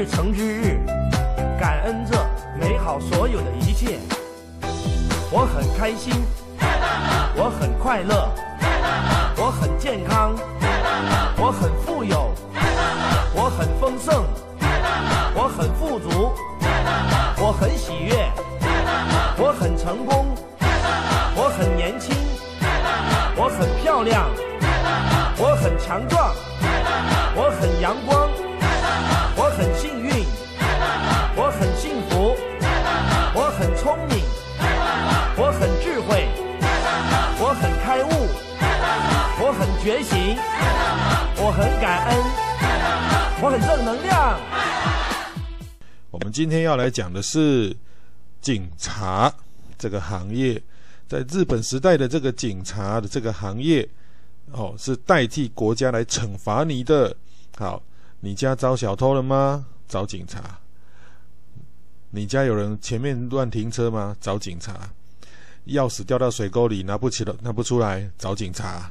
日成之日，感恩这美好所有的一切。我很开心，我很快乐，我很健康，今天要来讲的是警察这个行业，在日本时代的这个警察的这个行业，哦，是代替国家来惩罚你的。好，你家遭小偷了吗？找警察。你家有人前面乱停车吗？找警察。钥匙掉到水沟里拿不起了，拿不出来，找警察。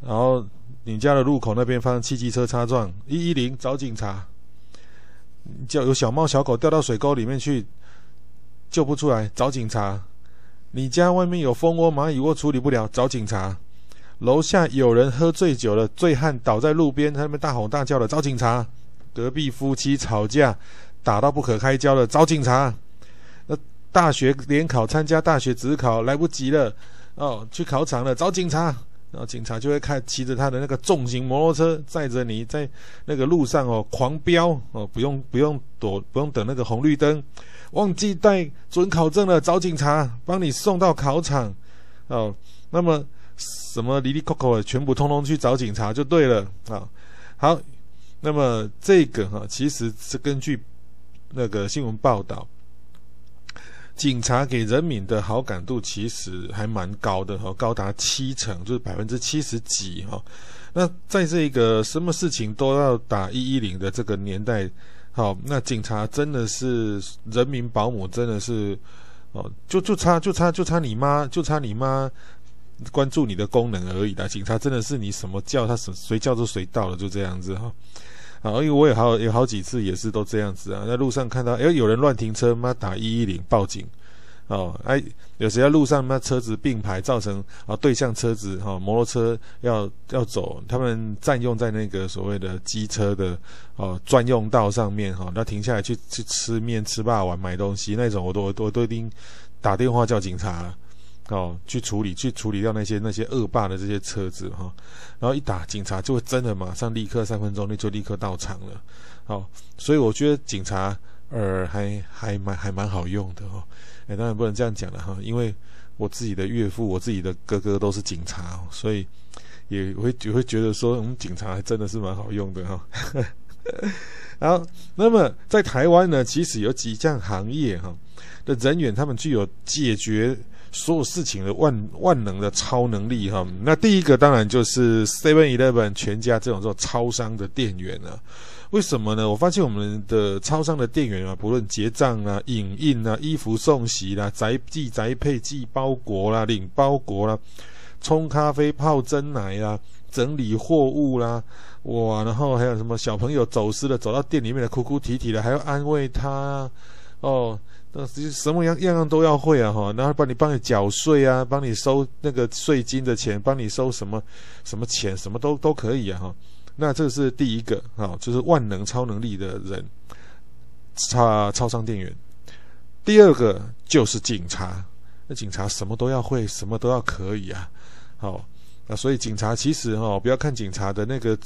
然后你家的路口那边发生汽机车擦撞，一一零找警察。叫有小猫小狗掉到水沟里面去，救不出来，找警察。你家外面有蜂窝蚂蚁窝处理不了，找警察。楼下有人喝醉酒了，醉汉倒在路边，他们大吼大叫的，找警察。隔壁夫妻吵架，打到不可开交了，找警察。那大学联考参加大学指考来不及了，哦，去考场了，找警察。然后警察就会开骑着他的那个重型摩托车载着你在那个路上哦狂飙哦，不用不用躲，不用等那个红绿灯，忘记带准考证了，找警察帮你送到考场哦。那么什么离离扣扣的，全部通通去找警察就对了啊、好，那么这个哈、其实是根据那个新闻报道。警察给人民的好感度其实还蛮高的哈，高达七成，就是百分之七十几哈。那在这个什么事情都要打一一零的这个年代，好，那警察真的是人民保姆，真的是哦，就就差就差就差你妈，就差你妈关注你的功能而已啦。警察真的是你什么叫他谁谁叫都谁到了，就这样子哈。啊，因为我有好有好几次也是都这样子啊，在路上看到，哎，有人乱停车，妈打一一零报警，哦，哎，有时在路上妈车子并排，造成啊对向车子哈、摩托车要要走，他们占用在那个所谓的机车的哦专用道上面哈，那、停下来去去吃面、吃霸王、买东西那种，我都我都我都一定打电话叫警察。哦，去处理，去处理掉那些那些恶霸的这些车子哈、哦，然后一打警察就会真的马上立刻三分钟内就立刻到场了，哦，所以我觉得警察呃还还蛮还蛮好用的哈，哎，当然不能这样讲了哈，因为我自己的岳父、我自己的哥哥都是警察，所以也会也会觉得说，嗯，警察还真的是蛮好用的哈。然后，那么在台湾呢，其实有几项行业哈的人员，他们具有解决。所有事情的万万能的超能力哈，那第一个当然就是 Seven Eleven 全家这种这种超商的店员了。为什么呢？我发现我们的超商的店员啊，不论结账啊、影印啊、衣服送洗啦、宅寄宅配、寄包裹啦、领包裹啦、冲咖啡、泡珍奶啦、整理货物啦，哇，然后还有什么小朋友走失了，走到店里面的哭哭啼啼的，还要安慰他哦。那什么样样样都要会啊哈，然后帮你帮你缴税啊，帮你收那个税金的钱，帮你收什么什么钱，什么都都可以啊哈。那这是第一个哈，就是万能超能力的人，超超商店员。第二个就是警察，那警察什么都要会，什么都要可以啊。好，那所以警察其实哈，不要看警察的那个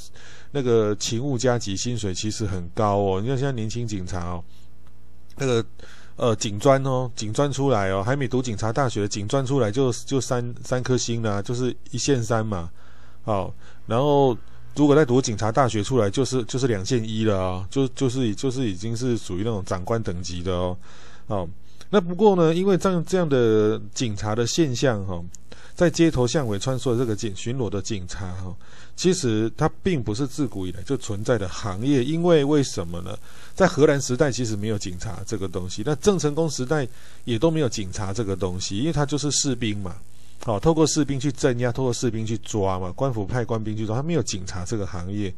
那个勤务加给薪水其实很高哦。你看现在年轻警察哦，那个。呃，警专哦，警专出来哦，还没读警察大学警专出来就就三三颗星啦，就是一线三嘛，好，然后如果再读警察大学出来，就是就是两线一了啊、哦，就就是就是已经是属于那种长官等级的哦，好，那不过呢，因为这样这样的警察的现象哈、哦。在街头巷尾穿梭的这个警巡逻的警察哈，其实它并不是自古以来就存在的行业，因为为什么呢？在荷兰时代其实没有警察这个东西，那郑成功时代也都没有警察这个东西，因为他就是士兵嘛，好，透过士兵去镇压，透过士兵去抓嘛，官府派官兵去抓，他没有警察这个行业。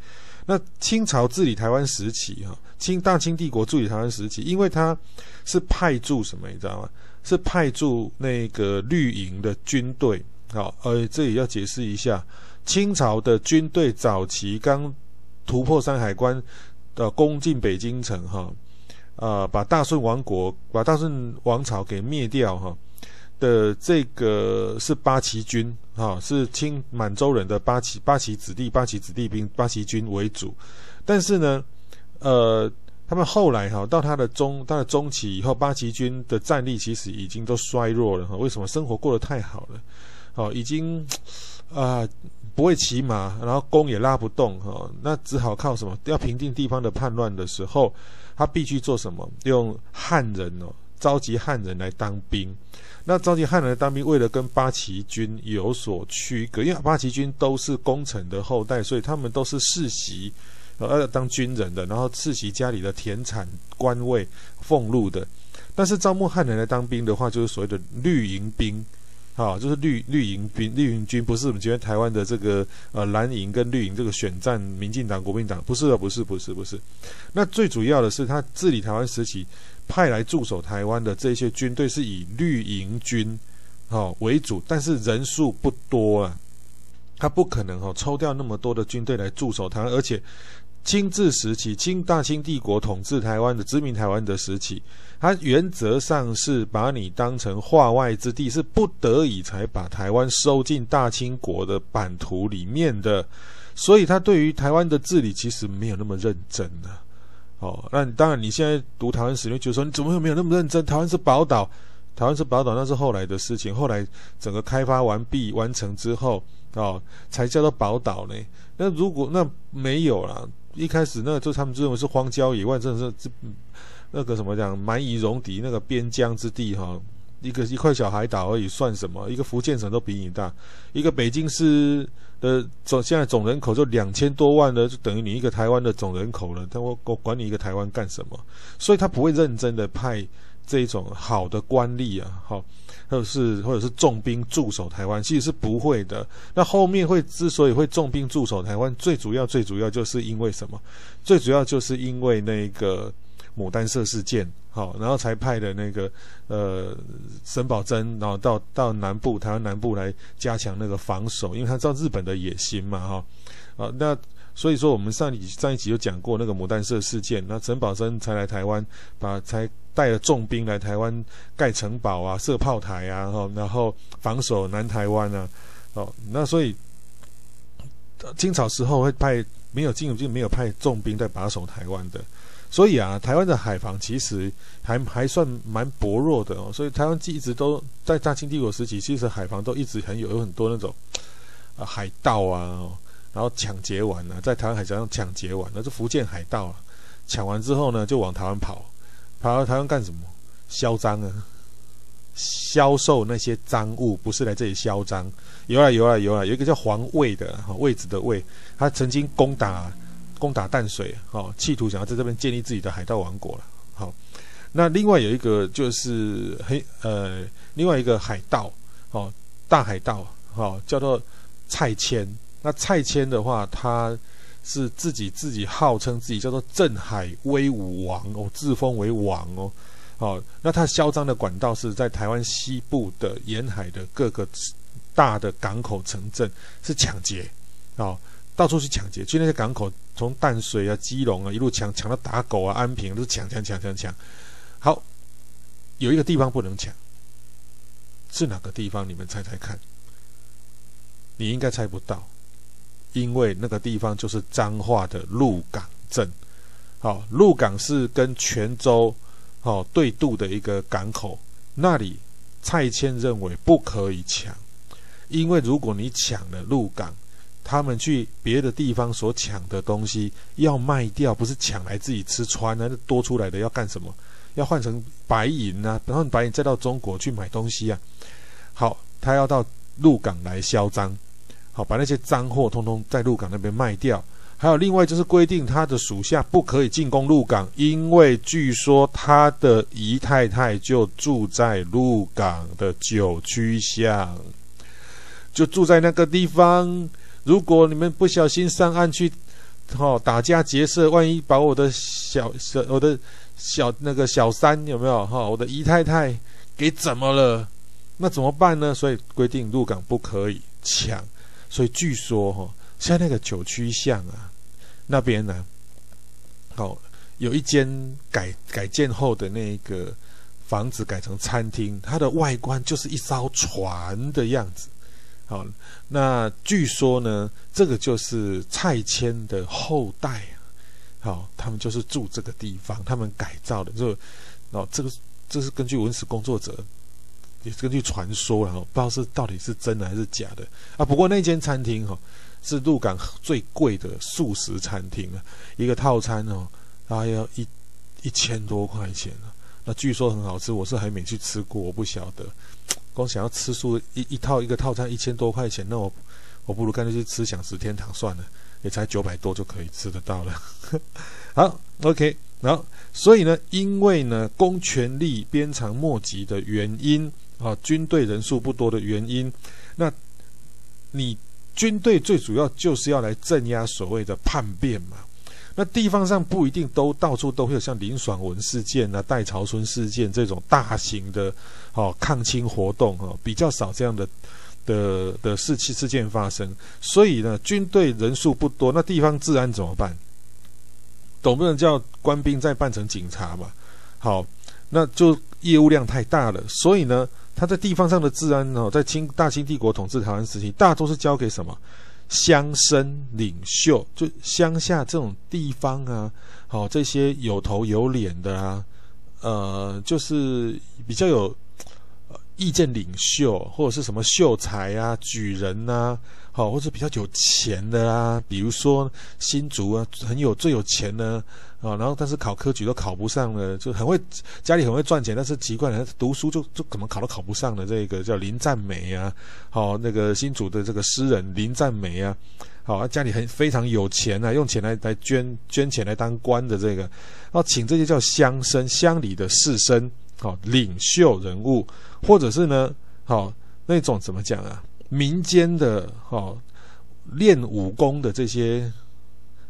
那清朝治理台湾时期，哈，清大清帝国治理台湾时期，因为他是派驻什么，你知道吗？是派驻那个绿营的军队，好，呃，这里要解释一下，清朝的军队早期刚突破山海关，的攻进北京城，哈，啊，把大顺王国，把大顺王朝给灭掉，哈。的这个是八旗军，哈，是清满洲人的八旗八旗子弟、八旗子弟兵、八旗军为主。但是呢，呃，他们后来哈，到他的中他的中期以后，八旗军的战力其实已经都衰弱了哈。为什么？生活过得太好了，哦，已经啊不会骑马，然后弓也拉不动哈，那只好靠什么？要平定地方的叛乱的时候，他必须做什么？用汉人哦，召集汉人来当兵。那召集汉人来当兵，为了跟八旗军有所区隔，因为八旗军都是功臣的后代，所以他们都是世袭，呃，当军人的，然后世袭家里的田产、官位、俸禄的。但是招募汉人来当兵的话，就是所谓的绿营兵，啊，就是绿绿营兵、绿营军，不是我们今天台湾的这个呃蓝营跟绿营这个选战，民进党、国民党，不是的，不是，不是，不是。那最主要的是他治理台湾时期。派来驻守台湾的这些军队是以绿营军，哦为主，但是人数不多啊，他不可能哦抽调那么多的军队来驻守台湾，而且清治时期，清大清帝国统治台湾的殖民台湾的时期，他原则上是把你当成化外之地，是不得已才把台湾收进大清国的版图里面的，所以他对于台湾的治理其实没有那么认真的啊。哦，那当然，你现在读台湾史，你就说你怎么会没有那么认真？台湾是宝岛，台湾是宝岛，那是后来的事情。后来整个开发完毕完成之后，哦，才叫做宝岛呢。那如果那没有啦，一开始那就他们认为是荒郊野外，真的是这那个什么讲蛮夷戎狄那个边疆之地哈。哦一个一块小海岛而已，算什么？一个福建省都比你大，一个北京市的总现在总人口就两千多万了，就等于你一个台湾的总人口了。他我我管你一个台湾干什么？所以他不会认真的派这种好的官吏啊，好，或者是或者是重兵驻守台湾，其实是不会的。那后面会之所以会重兵驻守台湾，最主要最主要就是因为什么？最主要就是因为那个。牡丹社事件，好，然后才派的那个呃沈葆桢，然后到到南部台湾南部来加强那个防守，因为他知道日本的野心嘛，哈，啊，那所以说我们上一上一集就讲过那个牡丹社事件，那沈葆桢才来台湾，把才带了重兵来台湾盖城堡啊、设炮台啊，哈，然后防守南台湾啊，哦，那所以清朝时候会派没有进就没有派重兵在把守台湾的。所以啊，台湾的海防其实还还算蛮薄弱的哦。所以台湾一直都在大清帝国时期，其实海防都一直很有有很多那种啊海盗啊，然后抢劫完了，在台湾海峡上抢劫完，那是福建海盗啊，抢完之后呢，就往台湾跑，跑到台湾干什么？销赃啊，销售那些赃物，不是来这里嚣张。有啊有啊有啊，有一个叫黄卫的，哈卫子的卫，他曾经攻打。攻打淡水，好，企图想要在这边建立自己的海盗王国了。好，那另外有一个就是黑呃，另外一个海盗，哦，大海盗，好，叫做蔡牵。那蔡牵的话，他是自己自己号称自己叫做镇海威武王哦，自封为王哦。好，那他嚣张的管道是在台湾西部的沿海的各个大的港口城镇，是抢劫，哦。到处去抢劫，去那些港口，从淡水啊、基隆啊一路抢，抢到打狗啊、安平都是抢抢抢抢抢。好，有一个地方不能抢，是哪个地方？你们猜猜看。你应该猜不到，因为那个地方就是彰化的鹿港镇。好，鹿港是跟泉州好对渡的一个港口，那里蔡牵认为不可以抢，因为如果你抢了鹿港。他们去别的地方所抢的东西要卖掉，不是抢来自己吃穿啊，多出来的要干什么？要换成白银啊，然后白银再到中国去买东西啊。好，他要到鹿港来销赃，好，把那些赃货通通在鹿港那边卖掉。还有另外就是规定他的属下不可以进攻鹿港，因为据说他的姨太太就住在鹿港的九曲巷，就住在那个地方。如果你们不小心上岸去哦，打家劫舍，万一把我的小小我的小那个小三有没有哈、哦，我的姨太太给怎么了？那怎么办呢？所以规定鹿港不可以抢。所以据说哈、哦，像那个九曲巷啊那边呢，哦，有一间改改建后的那个房子改成餐厅，它的外观就是一艘船的样子。好，那据说呢，这个就是蔡迁的后代。好，他们就是住这个地方，他们改造的。就哦，这个这是根据文史工作者，也是根据传说，然后不知道是到底是真的还是假的啊。不过那间餐厅哈，是鹿港最贵的素食餐厅啊，一个套餐哦，大概要一一千多块钱啊。那据说很好吃，我是还没去吃过，我不晓得。光想要吃素一一套一个套餐一千多块钱，那我我不如干脆去吃享食天堂算了，也才九百多就可以吃得到了。好，OK，然后所以呢，因为呢公权力鞭长莫及的原因啊，军队人数不多的原因，那你军队最主要就是要来镇压所谓的叛变嘛。那地方上不一定都到处都会有像林爽文事件啊、戴潮春事件这种大型的哦抗清活动哦，比较少这样的的的事情事件发生。所以呢，军队人数不多，那地方治安怎么办？总不能叫官兵再扮成警察嘛？好，那就业务量太大了。所以呢，他在地方上的治安哦，在清大清帝国统治台湾时期，大多是交给什么？乡绅领袖，就乡下这种地方啊，好、哦、这些有头有脸的啊，呃，就是比较有意见领袖，或者是什么秀才啊、举人呐，好、或者比较有钱的啊，比如说新竹啊，很有最有钱的。啊，然后但是考科举都考不上了，就很会家里很会赚钱，但是奇怪了，读书就就怎么考都考不上的这个叫林赞美啊，好、哦、那个新竹的这个诗人林赞美啊，好、哦、家里很非常有钱啊，用钱来来捐捐钱来当官的这个，然后请这些叫乡绅乡里的士绅，好、哦、领袖人物，或者是呢，好、哦、那种怎么讲啊，民间的好练、武功的这些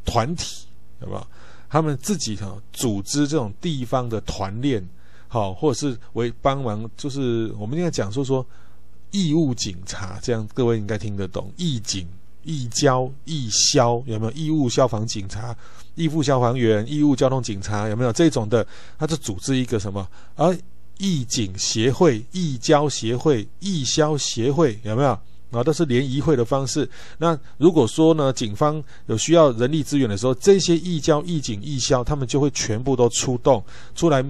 团体，好不好？他们自己哈组织这种地方的团练，好，或者是为帮忙，就是我们应该讲说说义务警察，这样各位应该听得懂。义警、义交、义消，有没有义务消防警察、义务消防员、义务交通警察？有没有这种的？他就组织一个什么？而义警协会、义交协会、义消协会，有没有？啊，都是联谊会的方式。那如果说呢，警方有需要人力资源的时候，这些义交、义警、义消，他们就会全部都出动出来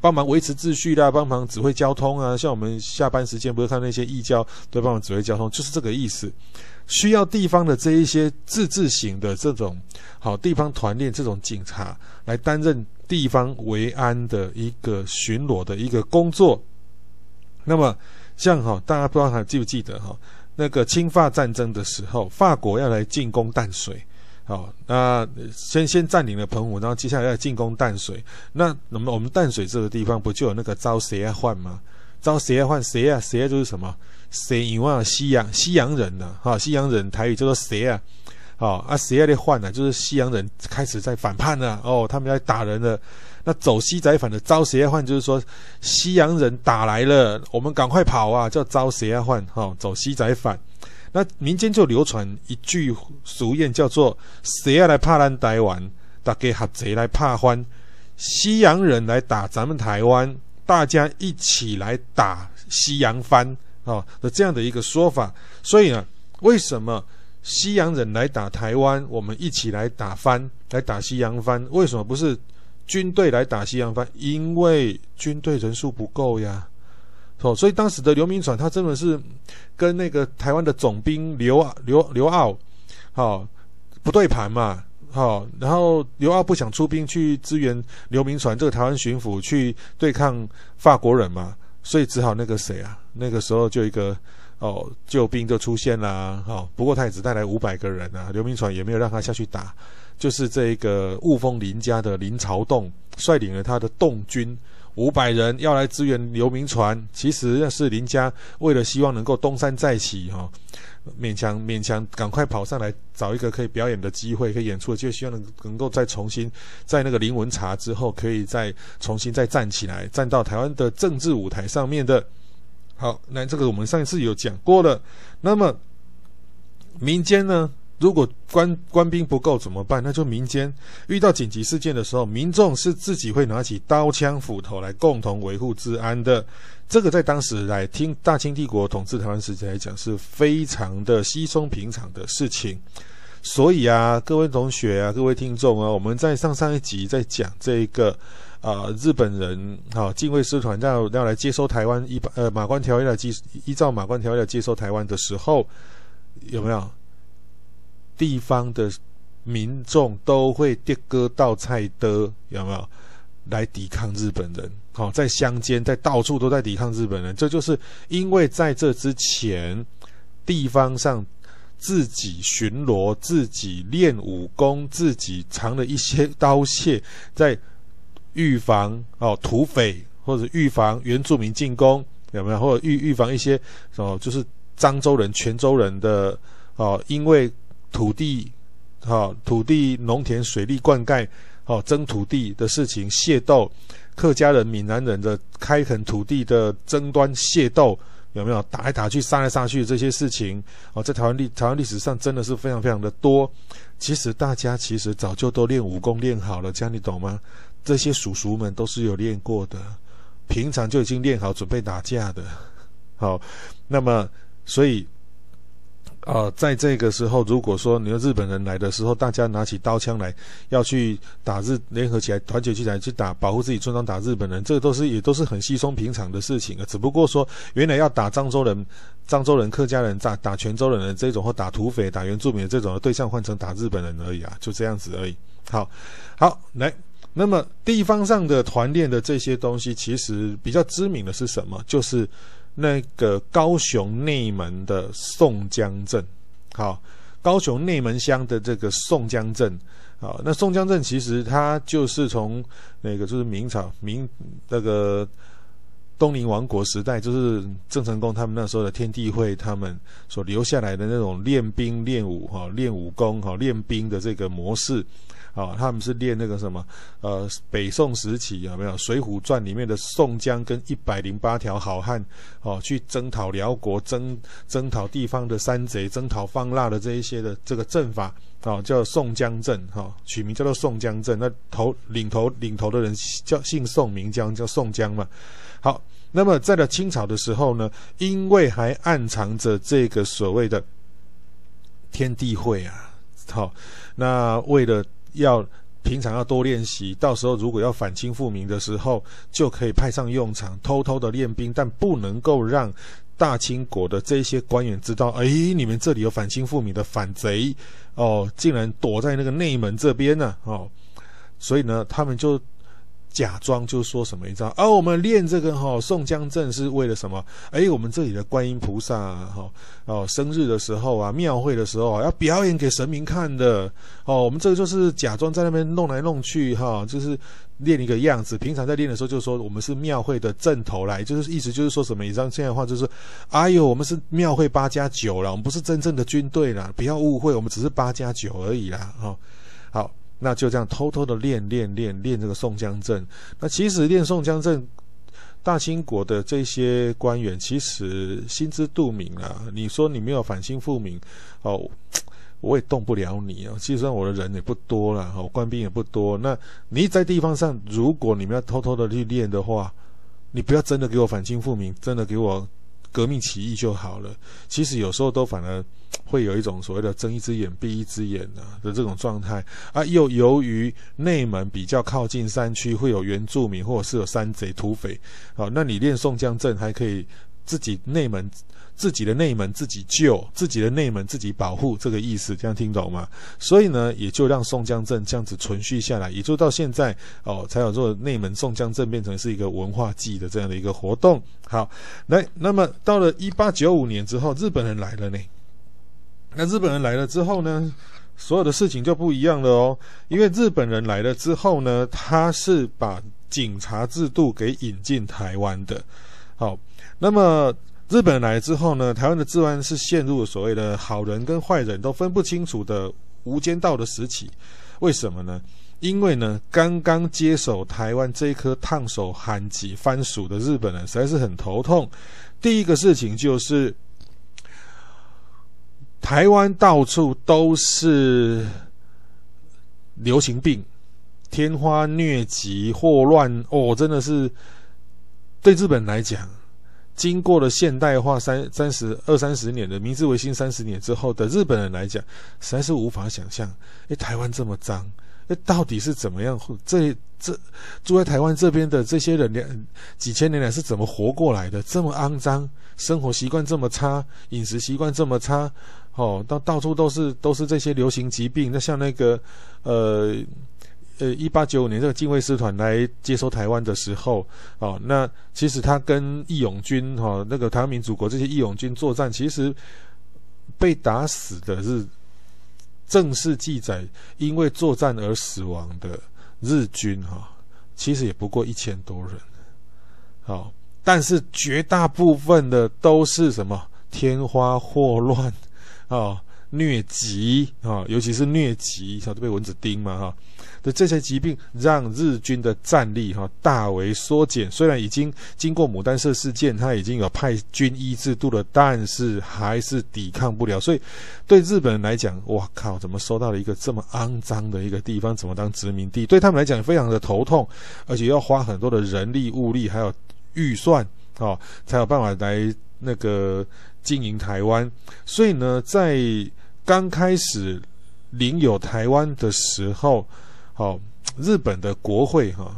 帮忙维持秩序啦，帮忙指挥交通啊。像我们下班时间不是看那些义交都帮忙指挥交通，就是这个意思。需要地方的这一些自治型的这种好地方团练这种警察来担任地方维安的一个巡逻的一个工作。那么像哈，大家不知道还记不记得哈？那个清法战争的时候，法国要来进攻淡水，好，那先先占领了澎湖，然后接下来要进攻淡水。那那么我们淡水这个地方不就有那个招谁啊换吗？招谁啊换谁啊？谁啊就是什么？谁因为西洋西洋人呢？哈，西洋人台语叫做谁啊？好啊，谁要的换呢？就是西洋人开始在反叛了哦，他们要打人了。那走西仔反的招谁要换？就是说西洋人打来了，我们赶快跑啊！叫招谁要换？哈，走西仔反。那民间就流传一句俗谚，叫做“谁要来怕咱台湾，大家合贼来怕欢”。西洋人来打咱们台湾，大家一起来打西洋番啊的这样的一个说法。所以呢，为什么西洋人来打台湾，我们一起来打翻，来打西洋翻？为什么不是？军队来打西洋翻，因为军队人数不够呀，哦，所以当时的刘铭传他真的是跟那个台湾的总兵刘刘刘镗，好不对盘嘛，好，然后刘镗不想出兵去支援刘铭传这个台湾巡抚去对抗法国人嘛，所以只好那个谁啊，那个时候就一个哦救兵就出现了，好，不过他也只带来五百个人啊，刘铭传也没有让他下去打。就是这个雾峰林家的林朝栋率领了他的栋军五百人要来支援刘铭传，其实那是林家为了希望能够东山再起哈，勉强勉强赶快跑上来找一个可以表演的机会，可以演出的机会，希望能能够再重新在那个林文茶之后，可以再重新再站起来，站到台湾的政治舞台上面的。好，那这个我们上一次有讲过了。那么民间呢？如果官官兵不够怎么办？那就民间遇到紧急事件的时候，民众是自己会拿起刀枪斧头来共同维护治安的。这个在当时来听大清帝国统治台湾时期来讲是非常的稀松平常的事情。所以啊，各位同学啊，各位听众啊，我们在上上一集在讲这个啊、日本人啊，近卫师团要要来接收台湾，依呃马关条约来依依照马关条约来接收台湾的时候，有没有？地方的民众都会叠割稻菜的，有没有来抵抗日本人？好、哦，在乡间，在到处都在抵抗日本人。这就是因为在这之前，地方上自己巡逻、自己练武功、自己藏了一些刀械，在预防哦土匪或者预防原住民进攻，有没有？或者预预防一些哦，就是漳州人、泉州人的哦，因为。土地，好，土地、农田、水利灌溉，好，争土地的事情，械斗，客家人、闽南人的开垦土地的争端、械斗，有没有打来打去、杀来杀去这些事情？哦，在台湾历台湾历史上真的是非常非常的多。其实大家其实早就都练武功练好了，这样你懂吗？这些叔叔们都是有练过的，平常就已经练好准备打架的。好，那么所以。呃，在这个时候，如果说你的日本人来的时候，大家拿起刀枪来要去打日，联合起来团结起来去打，保护自己村庄，打日本人，这个都是也都是很稀松平常的事情啊。只不过说，原来要打漳州人、漳州人、客家人，打打泉州人的这种，或打土匪、打原住民这种的对象换成打日本人而已啊，就这样子而已。好，好来，那么地方上的团练的这些东西，其实比较知名的是什么？就是。那个高雄内门的宋江镇，好，高雄内门乡的这个宋江镇，好，那宋江镇其实它就是从那个就是明朝明那个东宁王国时代，就是郑成功他们那时候的天地会他们所留下来的那种练兵练武哈练武功哈练兵的这个模式。啊、哦，他们是练那个什么，呃，北宋时期有没有《水浒传》里面的宋江跟一百零八条好汉，哦，去征讨辽国、征征讨地方的山贼、征讨方腊的这一些的这个阵法，哦，叫宋江阵，哈、哦，取名叫做宋江阵。那头领头领头的人叫姓宋，名江，叫宋江嘛。好，那么在了清朝的时候呢，因为还暗藏着这个所谓的天地会啊，好、那为了要平常要多练习，到时候如果要反清复明的时候，就可以派上用场，偷偷的练兵，但不能够让大清国的这些官员知道，哎，你们这里有反清复明的反贼哦，竟然躲在那个内门这边呢，哦，所以呢，他们就。假装就说什么一招，而、啊、我们练这个哈、宋江阵是为了什么？哎，我们这里的观音菩萨哈哦，生日的时候啊，庙会的时候啊，要表演给神明看的哦。我们这个就是假装在那边弄来弄去哈、就是练一个样子。平常在练的时候就说我们是庙会的阵头来，就是意思就是说什么？一张现在的话就是，哎呦，我们是庙会八加九了，我们不是真正的军队啦，不要误会，我们只是八加九而已啦。哈、那就这样偷偷的练练练练这个宋江阵。那其实练宋江阵，大清国的这些官员其实心知肚明啊。你说你没有反清复明，哦，我也动不了你啊。其实我的人也不多了，哦，官兵也不多。那你在地方上，如果你们要偷偷的去练的话，你不要真的给我反清复明，真的给我。革命起义就好了，其实有时候都反而 会有一种所谓的睁一只眼闭一只眼的的这种状态啊。又由于内门比较靠近山区，会有原住民或者是有山贼土匪，好，那你练宋江阵还可以自己内门。自己的内门自己救，自己的内门自己保护，这个意思，这样听懂吗？所以呢，也就让宋江镇这样子存续下来，也就到现在哦，才有做内门宋江镇变成是一个文化祭的这样的一个活动。好，来，那么到了一八九五年之后，日本人来了呢。那日本人来了之后呢，所有的事情就不一样了哦，因为日本人来了之后呢，他是把警察制度给引进台湾的。好，那么。日本来之后呢，台湾的治安是陷入所谓的好人跟坏人都分不清楚的无间道的时期。为什么呢？因为呢，刚刚接手台湾这一颗烫手山芋番薯的日本人实在是很头痛。第一个事情就是，台湾到处都是流行病，天花、疟疾、霍乱，哦，真的是对日本来讲。经过了现代化三三十二三十年的明治维新三十年之后的日本人来讲，实在是无法想象，诶，台湾这么脏，诶，到底是怎么样？这这住在台湾这边的这些人，两几千年来是怎么活过来的？这么肮脏，生活习惯这么差，饮食习惯这么差，哦，到到处都是都是这些流行疾病。那像那个呃。呃，一八九五年这个近卫师团来接收台湾的时候，哦，那其实他跟义勇军哈、那个台湾民主国这些义勇军作战，其实被打死的是正式记载因为作战而死亡的日军哈、其实也不过一千多人，好、但是绝大部分的都是什么天花、霍乱啊。疟疾啊，尤其是疟疾，都被蚊子叮嘛哈。的这些疾病让日军的战力哈大为缩减。虽然已经经过牡丹社事件，他已经有派军医制度了，但是还是抵抗不了。所以对日本人来讲，哇靠，怎么收到了一个这么肮脏的一个地方？怎么当殖民地？对他们来讲非常的头痛，而且要花很多的人力物力还有预算啊，才有办法来那个经营台湾。所以呢，在刚开始领有台湾的时候，好，日本的国会哈，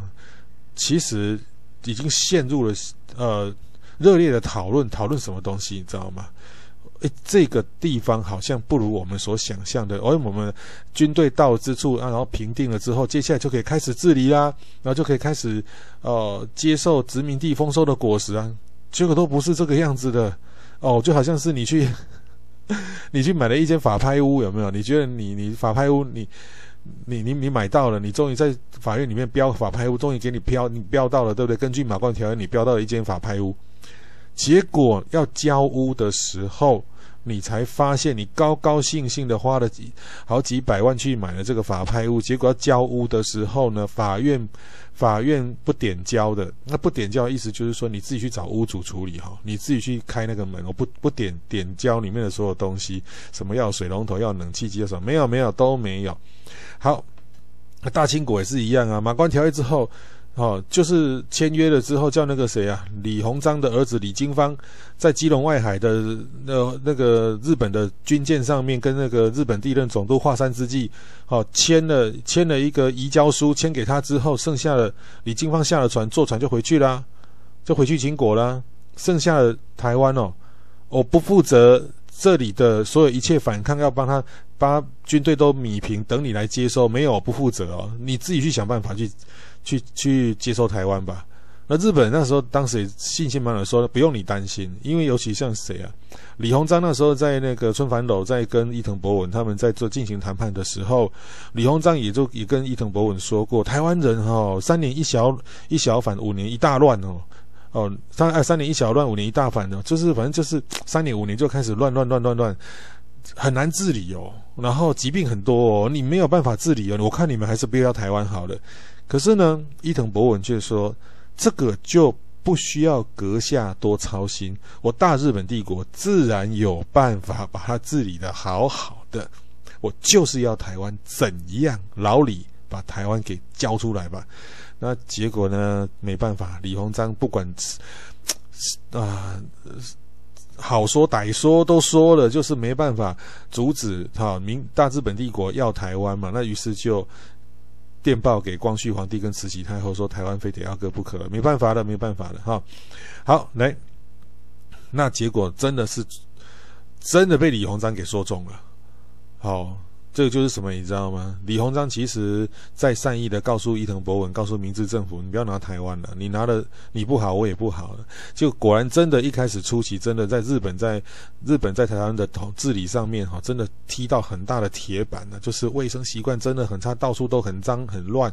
其实已经陷入了呃热烈的讨论，讨论什么东西，你知道吗？诶，这个地方好像不如我们所想象的，而我们军队到之处啊，然后平定了之后，接下来就可以开始治理啦，然后就可以开始呃接受殖民地丰收的果实啊，结果都不是这个样子的哦，就好像是你去。你去买了一间法拍屋，有没有？你觉得你你法拍屋，你你你你买到了，你终于在法院里面标法拍屋，终于给你标，你标到了，对不对？根据马关条约，你标到了一间法拍屋，结果要交屋的时候。你才发现，你高高兴兴的花了几好几百万去买了这个法拍屋，结果要交屋的时候呢，法院法院不点交的。那不点交的意思就是说，你自己去找屋主处理哈，你自己去开那个门，我不不点点交里面的所有东西，什么要水龙头、要冷气机、什么没有没有都没有。好，大清国也是一样啊，马关条约之后。哦，就是签约了之后，叫那个谁啊，李鸿章的儿子李经方，在基隆外海的那那个日本的军舰上面，跟那个日本第一任总督华山资纪，哦，签了签了一个移交书，签给他之后，剩下的李经方下了船，坐船就回去啦，就回去清国啦，剩下的台湾哦，我不负责这里的所有一切反抗，要帮他把军队都米平，等你来接收，没有，不负责哦，你自己去想办法去。去去接收台湾吧。那日本那时候当时也信心满满说，不用你担心，因为尤其像谁啊，李鸿章那时候在那个春帆楼在跟伊藤博文他们在做进行谈判的时候，李鸿章也就也跟伊藤博文说过，台湾人哦，三年一小一小反，五年一大乱哦，哦三哎三年一小乱，五年一大反哦，就是反正就是三年五年就开始乱乱乱乱乱，很难治理哦，然后疾病很多哦，你没有办法治理哦，我看你们还是不要台湾好了。可是呢，伊藤博文却说，这个就不需要阁下多操心，我大日本帝国自然有办法把它治理得好好的。我就是要台湾怎样，老李把台湾给交出来吧。那结果呢，没办法，李鸿章不管啊，好说歹说都说了，就是没办法阻止哈，明大日本帝国要台湾嘛。那于是就。电报给光绪皇帝跟慈禧太后说：“台湾非得要割不可了，没办法了，没办法了。”哈，好来，那结果真的是真的被李鸿章给说中了。好，这个就是什么，你知道吗？李鸿章其实在善意的告诉伊藤博文，告诉明治政府，你不要拿台湾了，你拿了你不好，我也不好了。就果然真的，一开始初期真的在日本，在日本在台湾的统治理上面哈，真的踢到很大的铁板了，就是卫生习惯真的很差，到处都很脏很乱，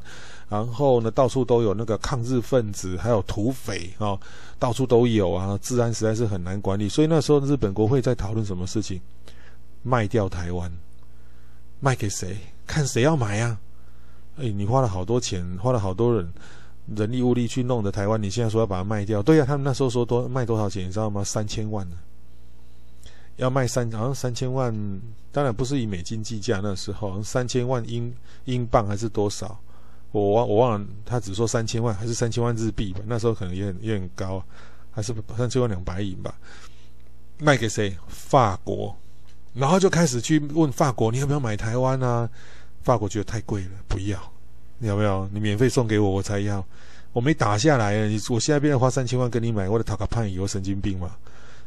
然后呢，到处都有那个抗日分子，还有土匪啊，到处都有啊，治安实在是很难管理。所以那时候日本国会在讨论什么事情，卖掉台湾。卖给谁？看谁要买啊？哎，你花了好多钱，花了好多人人力物力去弄的台湾，你现在说要把它卖掉？对呀、他们那时候说多卖多少钱，你知道吗？三千万呢，要卖三好像三千万，当然不是以美金计价，那时候三千万英英镑还是多少？我忘我忘了，他只说三千万还是三千万日币吧？那时候可能也很也很高，还是三千万两白银吧？卖给谁？法国。然后就开始去问法国，你要不要买台湾啊？法国觉得太贵了，不要。你要不要？你免费送给我，我才要。我没打下来，你我现在变成花三千万跟你买，我的讨个叛逆，我神经病嘛？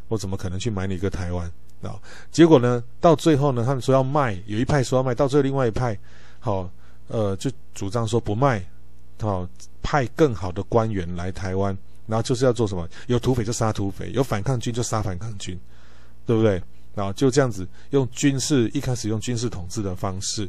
我怎么可能去买你一个台湾啊？结果呢，到最后呢，他们说要卖，有一派说要卖，到最后另外一派，好，呃，就主张说不卖，好，派更好的官员来台湾，然后就是要做什么？有土匪就杀土匪，有反抗军就杀反抗军，对不对？然后就这样子用军事，一开始用军事统治的方式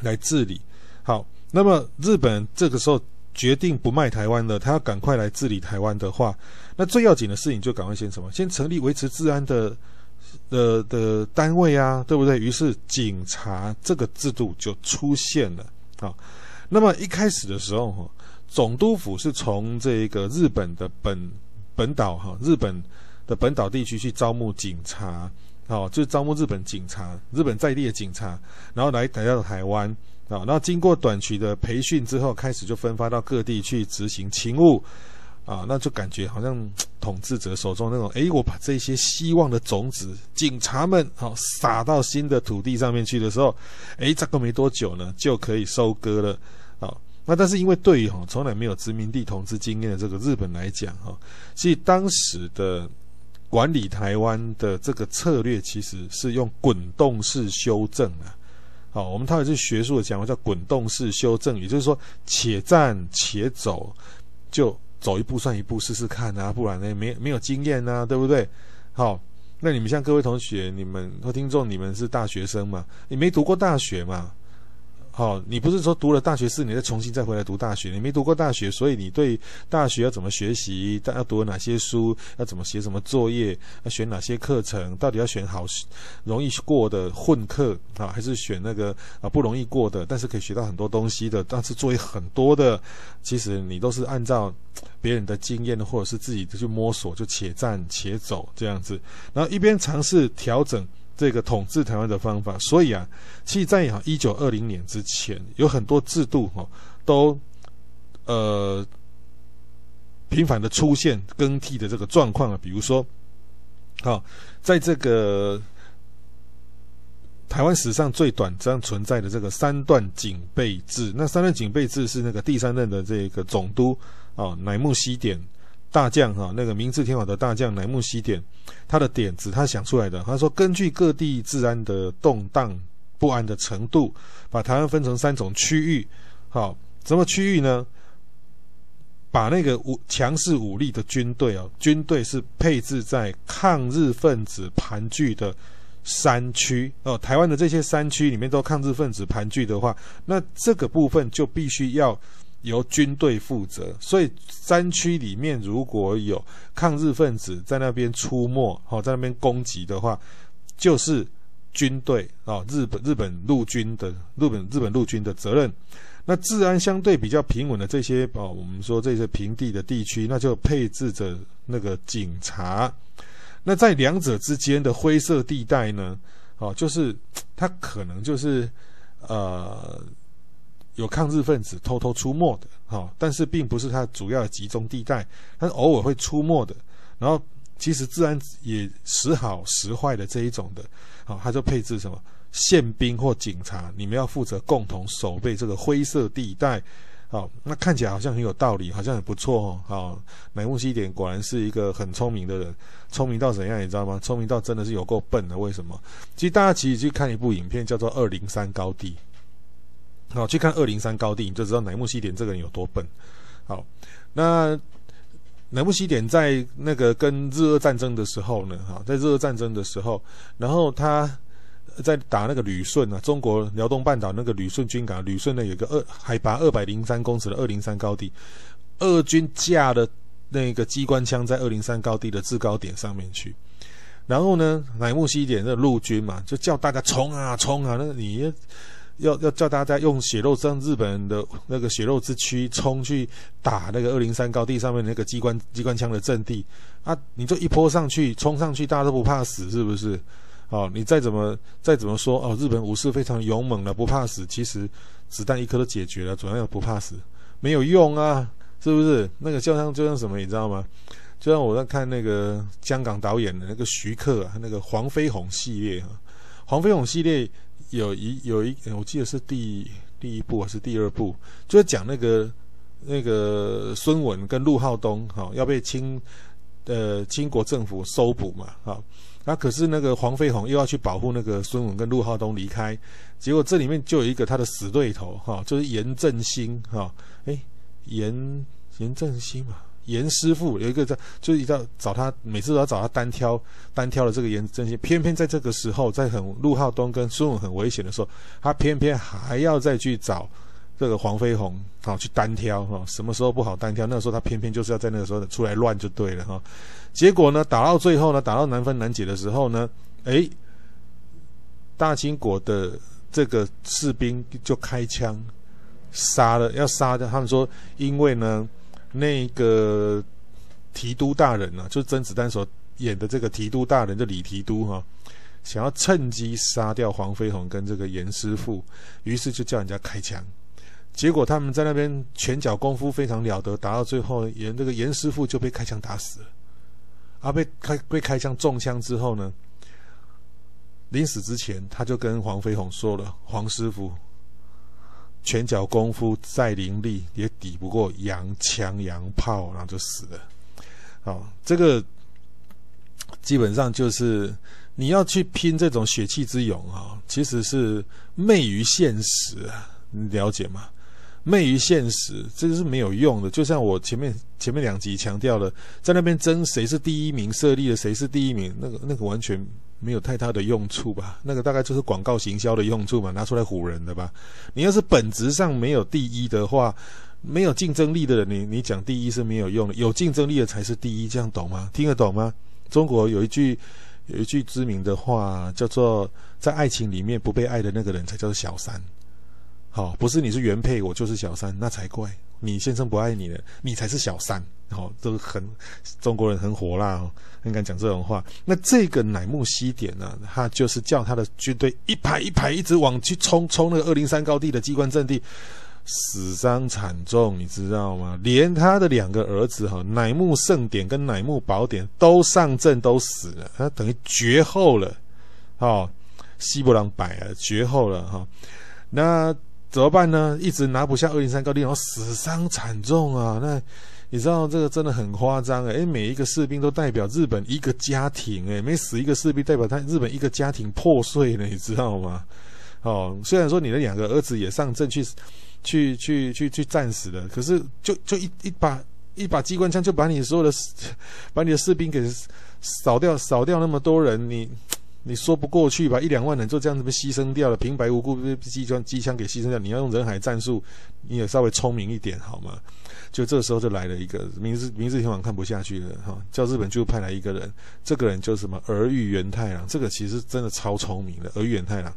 来治理。好，那么日本这个时候决定不卖台湾了，他要赶快来治理台湾的话，那最要紧的事情就赶快先什么？先成立维持治安的的的单位啊，对不对？于是警察这个制度就出现了啊。那么一开始的时候，哈，总督府是从这个日本的本本岛哈，日本。的本岛地区去招募警察，哦，就是招募日本警察，日本在地的警察，然后来来到台湾，啊，然后经过短期的培训之后，开始就分发到各地去执行勤务，啊，那就感觉好像统治者手中那种，诶，我把这些希望的种子，警察们，好撒到新的土地上面去的时候，诶，这个没多久呢，就可以收割了，啊，那但是因为对于哈从来没有殖民地统治经验的这个日本来讲，哈，所以当时的。管理台湾的这个策略其实是用滚动式修正啊，好，我们套一句学术的讲话叫滚动式修正，也就是说，且战且走，就走一步算一步，试试看啊，不然呢，没没有经验啊，对不对？好，那你们像各位同学，你们或听众，你们是大学生嘛？你没读过大学嘛？好、哦，你不是说读了大学四年再重新再回来读大学？你没读过大学，所以你对大学要怎么学习，要读哪些书，要怎么写什么作业，要选哪些课程，到底要选好容易过的混课啊，还是选那个啊不容易过的，但是可以学到很多东西的，但是作业很多的，其实你都是按照别人的经验或者是自己的去摸索，就且战且走这样子，然后一边尝试调整。这个统治台湾的方法，所以啊，其实在一九二零年之前，有很多制度哈、都呃频繁的出现更替的这个状况啊。比如说，好、在这个台湾史上最短这样存在的这个三段警备制，那三段警备制是那个第三任的这个总督啊、哦，乃木希典。大将哈，那个明治天皇的大将乃木希典，他的点子他想出来的。他说，根据各地治安的动荡不安的程度，把台湾分成三种区域。好，什么区域呢？把那个武强势武力的军队哦，军队是配置在抗日分子盘踞的山区哦。台湾的这些山区里面都抗日分子盘踞的话，那这个部分就必须要。由军队负责，所以山区里面如果有抗日分子在那边出没，好，在那边攻击的话，就是军队啊，日本日本陆军的日本日本陆军的责任。那治安相对比较平稳的这些哦，我们说这些平地的地区，那就配置着那个警察。那在两者之间的灰色地带呢，哦，就是它可能就是呃。有抗日分子偷偷出没的，哈，但是并不是它主要的集中地带，它偶尔会出没的。然后其实治安也时好时坏的这一种的，好，它就配置什么宪兵或警察，你们要负责共同守备这个灰色地带，好，那看起来好像很有道理，好像很不错哦。好，乃木希典果然是一个很聪明的人，聪明到怎样，你知道吗？聪明到真的是有够笨的。为什么？其实大家其实去看一部影片，叫做《二零三高地》。好，去看《二零三高地》，你就知道乃木希典这个人有多笨。好，那乃木希典在那个跟日俄战争的时候呢，哈，在日俄战争的时候，然后他。在打那个旅顺啊，中国辽东半岛那个旅顺军港，旅顺呢有个二海拔二百零三公尺的二零三高地，俄军架了那个机关枪在二零三高地的制高点上面去，然后呢，乃木希典的陆军嘛，就叫大家冲啊冲啊，那你要要叫大家用血肉让日本人的那个血肉之躯冲去打那个二零三高地上面那个机关机关枪的阵地啊，你就一泼上去冲上去，大家都不怕死是不是？哦，你再怎么再怎么说哦，日本武士非常勇猛的，不怕死。其实子弹一颗都解决了，主要要不怕死，没有用啊，是不是？那个就像就像什么，你知道吗？就像我在看那个香港导演的那个徐克啊，那个黄飞鸿系列啊，黄飞鸿系列有一有一，我记得是第第一部还是第二部，就是讲那个那个孙文跟陆浩东哈、哦、要被清呃清国政府收捕嘛，哈、哦。那、可是那个黄飞鸿又要去保护那个孙文跟陆浩东离开，结果这里面就有一个他的死对头哈，就是严振兴哈，哎，严严振兴嘛，严师傅有一个在，就是要找他，每次都要找他单挑，单挑的这个严振兴，偏偏在这个时候，在很陆浩东跟孙武很危险的时候，他偏偏还要再去找。这个黄飞鸿好去单挑哈，什么时候不好单挑？那个时候他偏偏就是要在那个时候出来乱就对了哈。结果呢，打到最后呢，打到难分难解的时候呢，哎，大清国的这个士兵就开枪杀了，要杀的。他们说，因为呢，那个提督大人呢、啊，就是甄子丹所演的这个提督大人，就李提督哈，想要趁机杀掉黄飞鸿跟这个严师傅，于是就叫人家开枪。结果他们在那边拳脚功夫非常了得，打到最后，严这个严师傅就被开枪打死了。啊，被开被开枪中枪之后呢，临死之前他就跟黄飞鸿说了：“黄师傅，拳脚功夫再凌厉，也抵不过洋枪洋炮，然后就死了。”好，这个基本上就是你要去拼这种血气之勇啊，其实是昧于现实啊，你了解吗？昧于现实，这个是没有用的。就像我前面前面两集强调的，在那边争谁是第一名，设立了谁是第一名，那个那个完全没有太大的用处吧？那个大概就是广告行销的用处嘛，拿出来唬人的吧？你要是本质上没有第一的话，没有竞争力的人，你你讲第一是没有用的。有竞争力的才是第一，这样懂吗？听得懂吗？中国有一句有一句知名的话，叫做“在爱情里面不被爱的那个人才叫做小三”。好，不是你是原配，我就是小三，那才怪。你先生不爱你了，你才是小三。好，这个很中国人很火辣哦，很敢讲这种话。那这个乃木希典呢，他就是叫他的军队一排一排一直往去冲，冲那个二零三高地的机关阵地，死伤惨重，你知道吗？连他的两个儿子哈，乃木盛典跟乃木宝典都上阵都死了，他等于绝后了。哦，西伯朗百啊，绝后了哈。那。怎么办呢？一直拿不下二零三高地，然后死伤惨重啊！那你知道这个真的很夸张诶，每一个士兵都代表日本一个家庭诶，每死一个士兵代表他日本一个家庭破碎了，你知道吗？哦，虽然说你的两个儿子也上阵去，去去去去战死了，可是就就一一把一把机关枪就把你所有的把你的士兵给扫掉，扫掉那么多人，你。你说不过去吧？一两万人就这样子被牺牲掉了，平白无故被机枪机枪给牺牲掉。你要用人海战术，你也稍微聪明一点好吗？就这时候就来了一个明治明治天皇看不下去了哈，叫日本就派来一个人，这个人就是什么儿玉源太郎，这个其实真的超聪明的儿玉源太郎。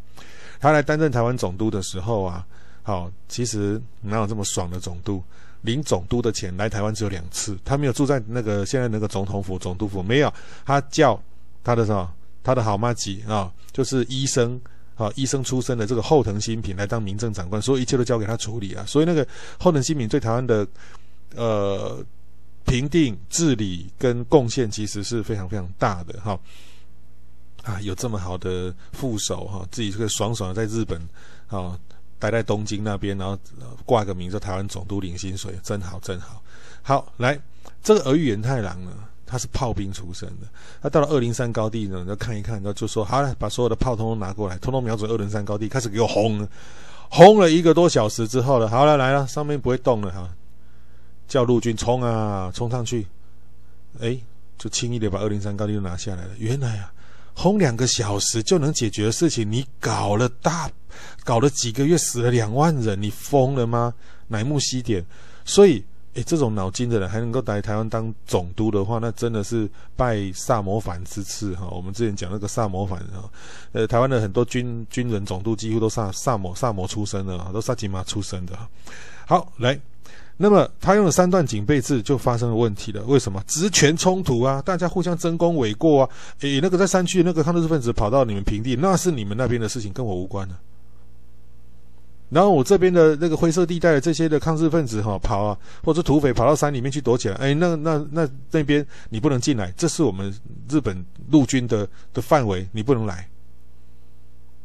他来担任台湾总督的时候啊，好，其实哪有这么爽的总督？领总督的钱来台湾只有两次，他没有住在那个现在那个总统府总督府，没有，他叫他的什么？他的好妈吉啊，就是医生啊，医生出身的这个后藤新平来当民政长官，所有一切都交给他处理啊。所以那个后藤新平对台湾的呃平定治理跟贡献其实是非常非常大的哈啊，有这么好的副手哈，自己这个爽爽的在日本啊待在东京那边，然后挂个名叫台湾总督领薪水，真好真好。好，来这个儿玉源太郎呢，他是炮兵出身的，他到了二零三高地呢，就看一看，然后就说好了，把所有的炮通通拿过来，通通瞄准二零三高地，开始给我轰，轰了一个多小时之后了，好了来了，上面不会动了哈，叫陆军冲啊，冲上去，哎，就轻易的把二零三高地就拿下来了。原来啊。轰两个小时就能解决的事情，你搞了大，搞了几个月，死了两万人，你疯了吗？乃木希典，所以，诶，这种脑筋的人还能够来台湾当总督的话，那真的是拜萨摩藩之赐哈。我们之前讲那个萨摩藩哈，呃，台湾的很多军军人总督几乎都萨萨摩萨摩出身的，都萨吉玛出身的。好，来。那么他用了三段警备制，就发生了问题了。为什么？职权冲突啊，大家互相争功诿过啊。诶，那个在山区那个抗日分子跑到你们平地，那是你们那边的事情，跟我无关的。然后我这边的那个灰色地带的这些的抗日分子哈跑啊，或者土匪跑到山里面去躲起来，哎，那那那那边你不能进来，这是我们日本陆军的的范围，你不能来。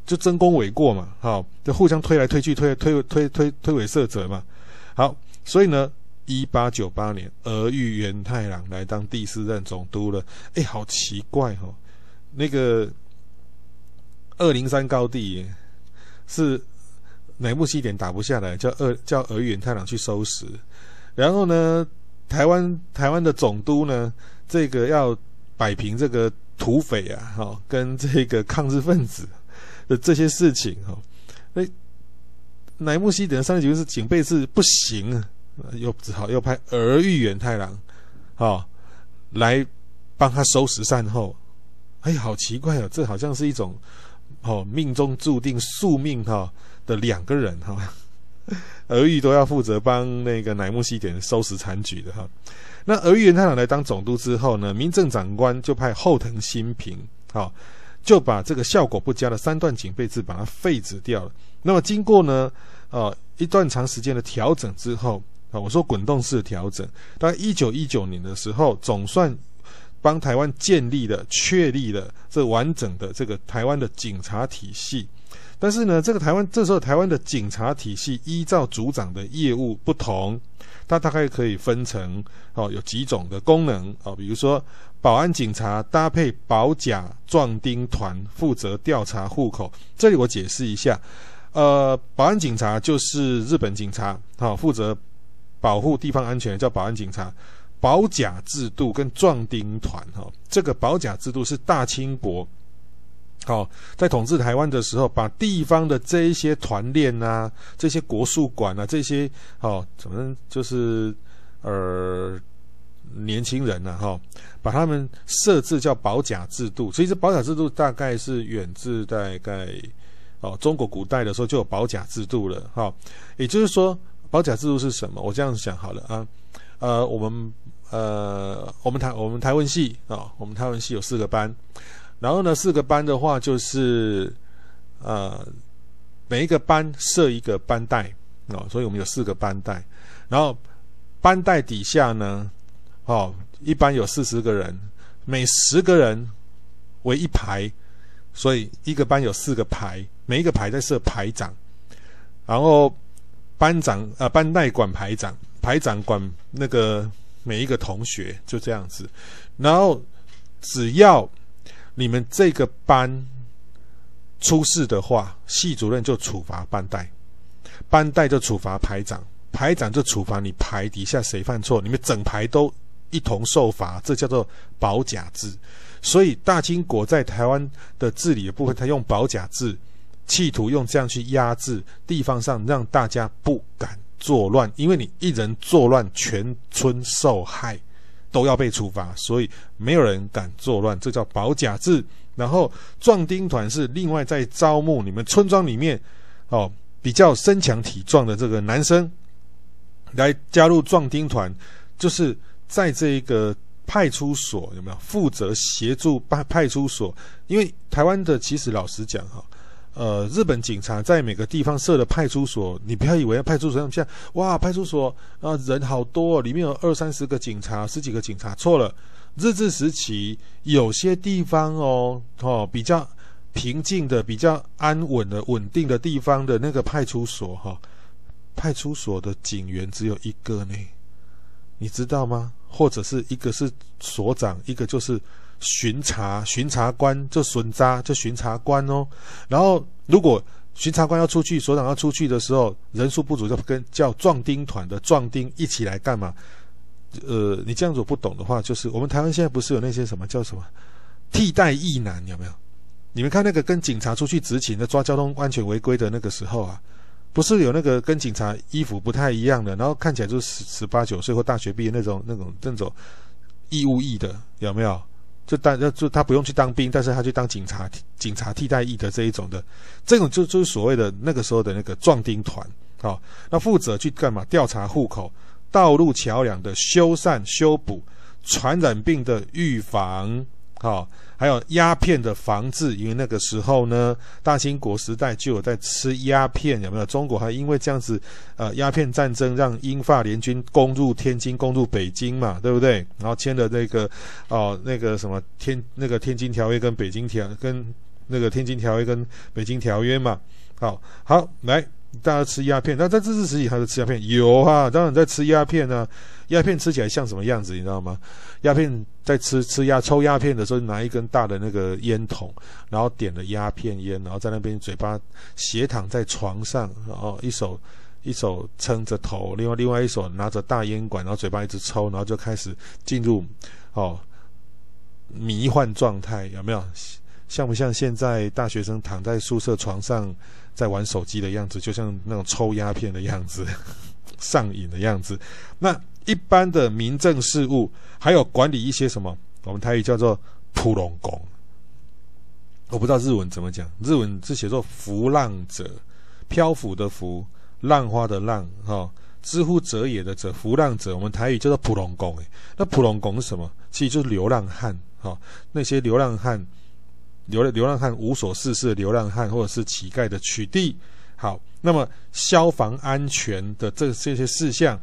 就争功诿过嘛，好，就互相推来推去，推推推推推诿射责嘛，好。所以呢，一八九八年，俄玉元太郎来当第四任总督了。哎，好奇怪哦，那个二零三高地是乃木希典打不下来，叫二叫儿玉源太郎去收拾。然后呢，台湾台湾的总督呢，这个要摆平这个土匪啊，哈，跟这个抗日分子的这些事情哈，哎，乃木希典上一级是警备制不行啊。又只好又派儿玉源太郎，哦，来帮他收拾善后。哎，好奇怪哦，这好像是一种哦命中注定宿命哈、哦、的两个人哈，儿、哦、玉都要负责帮那个乃木希典收拾残局的哈、那儿玉元太郎来当总督之后呢，民政长官就派后藤新平，好、就把这个效果不佳的三段警备制把它废止掉了。那么经过呢，呃一段长时间的调整之后。啊，我说滚动式的调整，到一九一九年的时候，总算帮台湾建立了、确立了这完整的这个台湾的警察体系。但是呢，这个台湾这时候台湾的警察体系依照组长的业务不同，它大概可以分成哦有几种的功能哦，比如说保安警察搭配保甲壮丁团负责调查户口。这里我解释一下，呃，保安警察就是日本警察，好负责。保护地方安全叫保安警察，保甲制度跟壮丁团哈，这个保甲制度是大清国，好在统治台湾的时候，把地方的这一些团练啊，这些国术馆啊，这些好怎么就是呃年轻人呐哈，把他们设置叫保甲制度。其实保甲制度大概是远自大概哦中国古代的时候就有保甲制度了哈，也就是说。保甲制度是什么？我这样想好了啊，呃，我们呃，我们台我们台湾系啊、哦，我们台湾系有四个班，然后呢，四个班的话就是呃，每一个班设一个班代、哦，所以我们有四个班代，然后班代底下呢，哦，一般有四十个人，每十个人为一排，所以一个班有四个排，每一个排在设排长，然后。班长呃，班代管排长，排长管那个每一个同学，就这样子。然后只要你们这个班出事的话，系主任就处罚班代，班代就处罚排长，排长就处罚你排底下谁犯错，你们整排都一同受罚，这叫做保甲制。所以大清国在台湾的治理的部分，他用保甲制。企图用这样去压制地方上，让大家不敢作乱，因为你一人作乱，全村受害，都要被处罚，所以没有人敢作乱，这叫保甲制。然后壮丁团是另外在招募你们村庄里面哦比较身强体壮的这个男生来加入壮丁团，就是在这个派出所有没有负责协助派派出所？因为台湾的其实老实讲哈。呃，日本警察在每个地方设的派出所，你不要以为派出所像哇，派出所啊人好多，里面有二三十个警察，十几个警察，错了。日治时期有些地方哦哦比较平静的、比较安稳的、稳定的地方的那个派出所，哈，派出所的警员只有一个呢，你知道吗？或者是一个是所长，一个就是巡查巡查官，就巡查就巡查官哦。然后如果巡查官要出去，所长要出去的时候，人数不足，就跟叫壮丁团的壮丁一起来干嘛？呃，你这样子不懂的话，就是我们台湾现在不是有那些什么叫什么替代役男有没有？你们看那个跟警察出去执勤的抓交通安全违规的那个时候啊，不是有那个跟警察衣服不太一样的，然后看起来就是十十八九岁或大学毕业那种那种那种义务役的有没有？就当就就他不用去当兵，但是他去当警察警察替代役的这一种的，这种就就是所谓的那个时候的那个壮丁团，啊、哦，那负责去干嘛？调查户口、道路桥梁的修缮修补、传染病的预防。好，还有鸦片的防治，因为那个时候呢，大清国时代就有在吃鸦片，有没有？中国还因为这样子，呃，鸦片战争让英法联军攻入天津，攻入北京嘛，对不对？然后签了那个，哦，那个什么天那个天津条约跟北京条跟那个天津条约跟北京条约嘛。好，好来。大家吃鸦片，那在日治时期还是吃鸦片？有啊，当然在吃鸦片呢、啊。鸦片吃起来像什么样子？你知道吗？鸦片在吃吃鸦抽鸦片的时候，拿一根大的那个烟筒，然后点了鸦片烟，然后在那边嘴巴斜躺在床上，然后一手一手撑着头，另外另外一手拿着大烟管，然后嘴巴一直抽，然后就开始进入哦迷幻状态，有没有？像不像现在大学生躺在宿舍床上在玩手机的样子，就像那种抽鸦片的样子，上瘾的样子。那一般的民政事务，还有管理一些什么，我们台语叫做普龙公。我不知道日文怎么讲，日文是写作浮浪者，漂浮的浮，浪花的浪，哈、哦，之乎者也的者，浮浪者，我们台语叫做普龙公。那普龙公是什么？其实就是流浪汉，哈、那些流浪汉。流流浪汉无所事事的流浪汉，或者是乞丐的取缔。好，那么消防安全的这这些事项，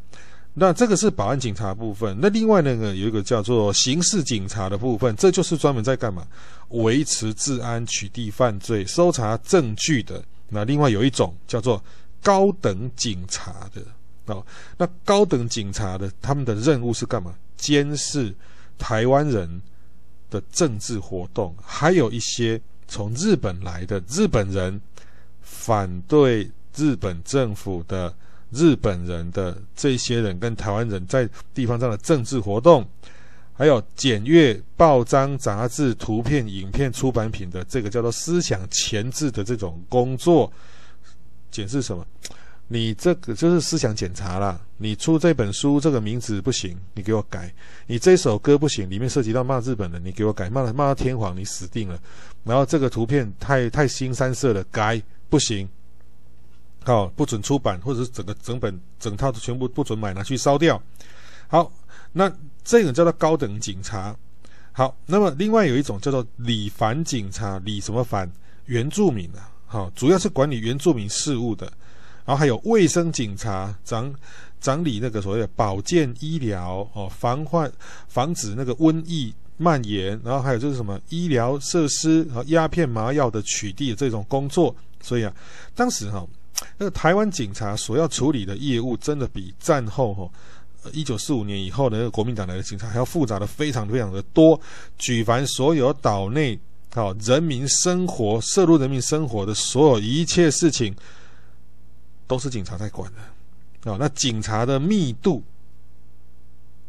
那这个是保安警察部分。那另外那个有一个叫做刑事警察的部分，这就是专门在干嘛？维持治安、取缔犯罪、搜查证据的。那另外有一种叫做高等警察的哦。那高等警察的他们的任务是干嘛？监视台湾人。的政治活动，还有一些从日本来的日本人，反对日本政府的日本人的这些人跟台湾人在地方上的政治活动，还有检阅报章、杂志、图片、影片、出版品的这个叫做思想前置的这种工作，检视什么？你这个就是思想检查啦。你出这本书这个名字不行，你给我改。你这首歌不行，里面涉及到骂日本的，你给我改。骂骂到天皇，你死定了。然后这个图片太太新三色了，改不行。好，不准出版，或者是整个整本整套都全部不准买，拿去烧掉。好，那这种叫做高等警察。好，那么另外有一种叫做理蕃警察，李什么蕃？原住民啊。好，主要是管理原住民事务的。然后还有卫生警察，掌掌理那个所谓的保健医疗哦，防患防止那个瘟疫蔓延。然后还有就是什么医疗设施和鸦片麻药的取缔这种工作。所以啊，当时哈、那个台湾警察所要处理的业务，真的比战后哈，一九四五年以后的那个国民党来的警察还要复杂的非常非常的多。举凡所有岛内好人民生活涉入人民生活的所有一切事情。都是警察在管的，啊、哦，那警察的密度，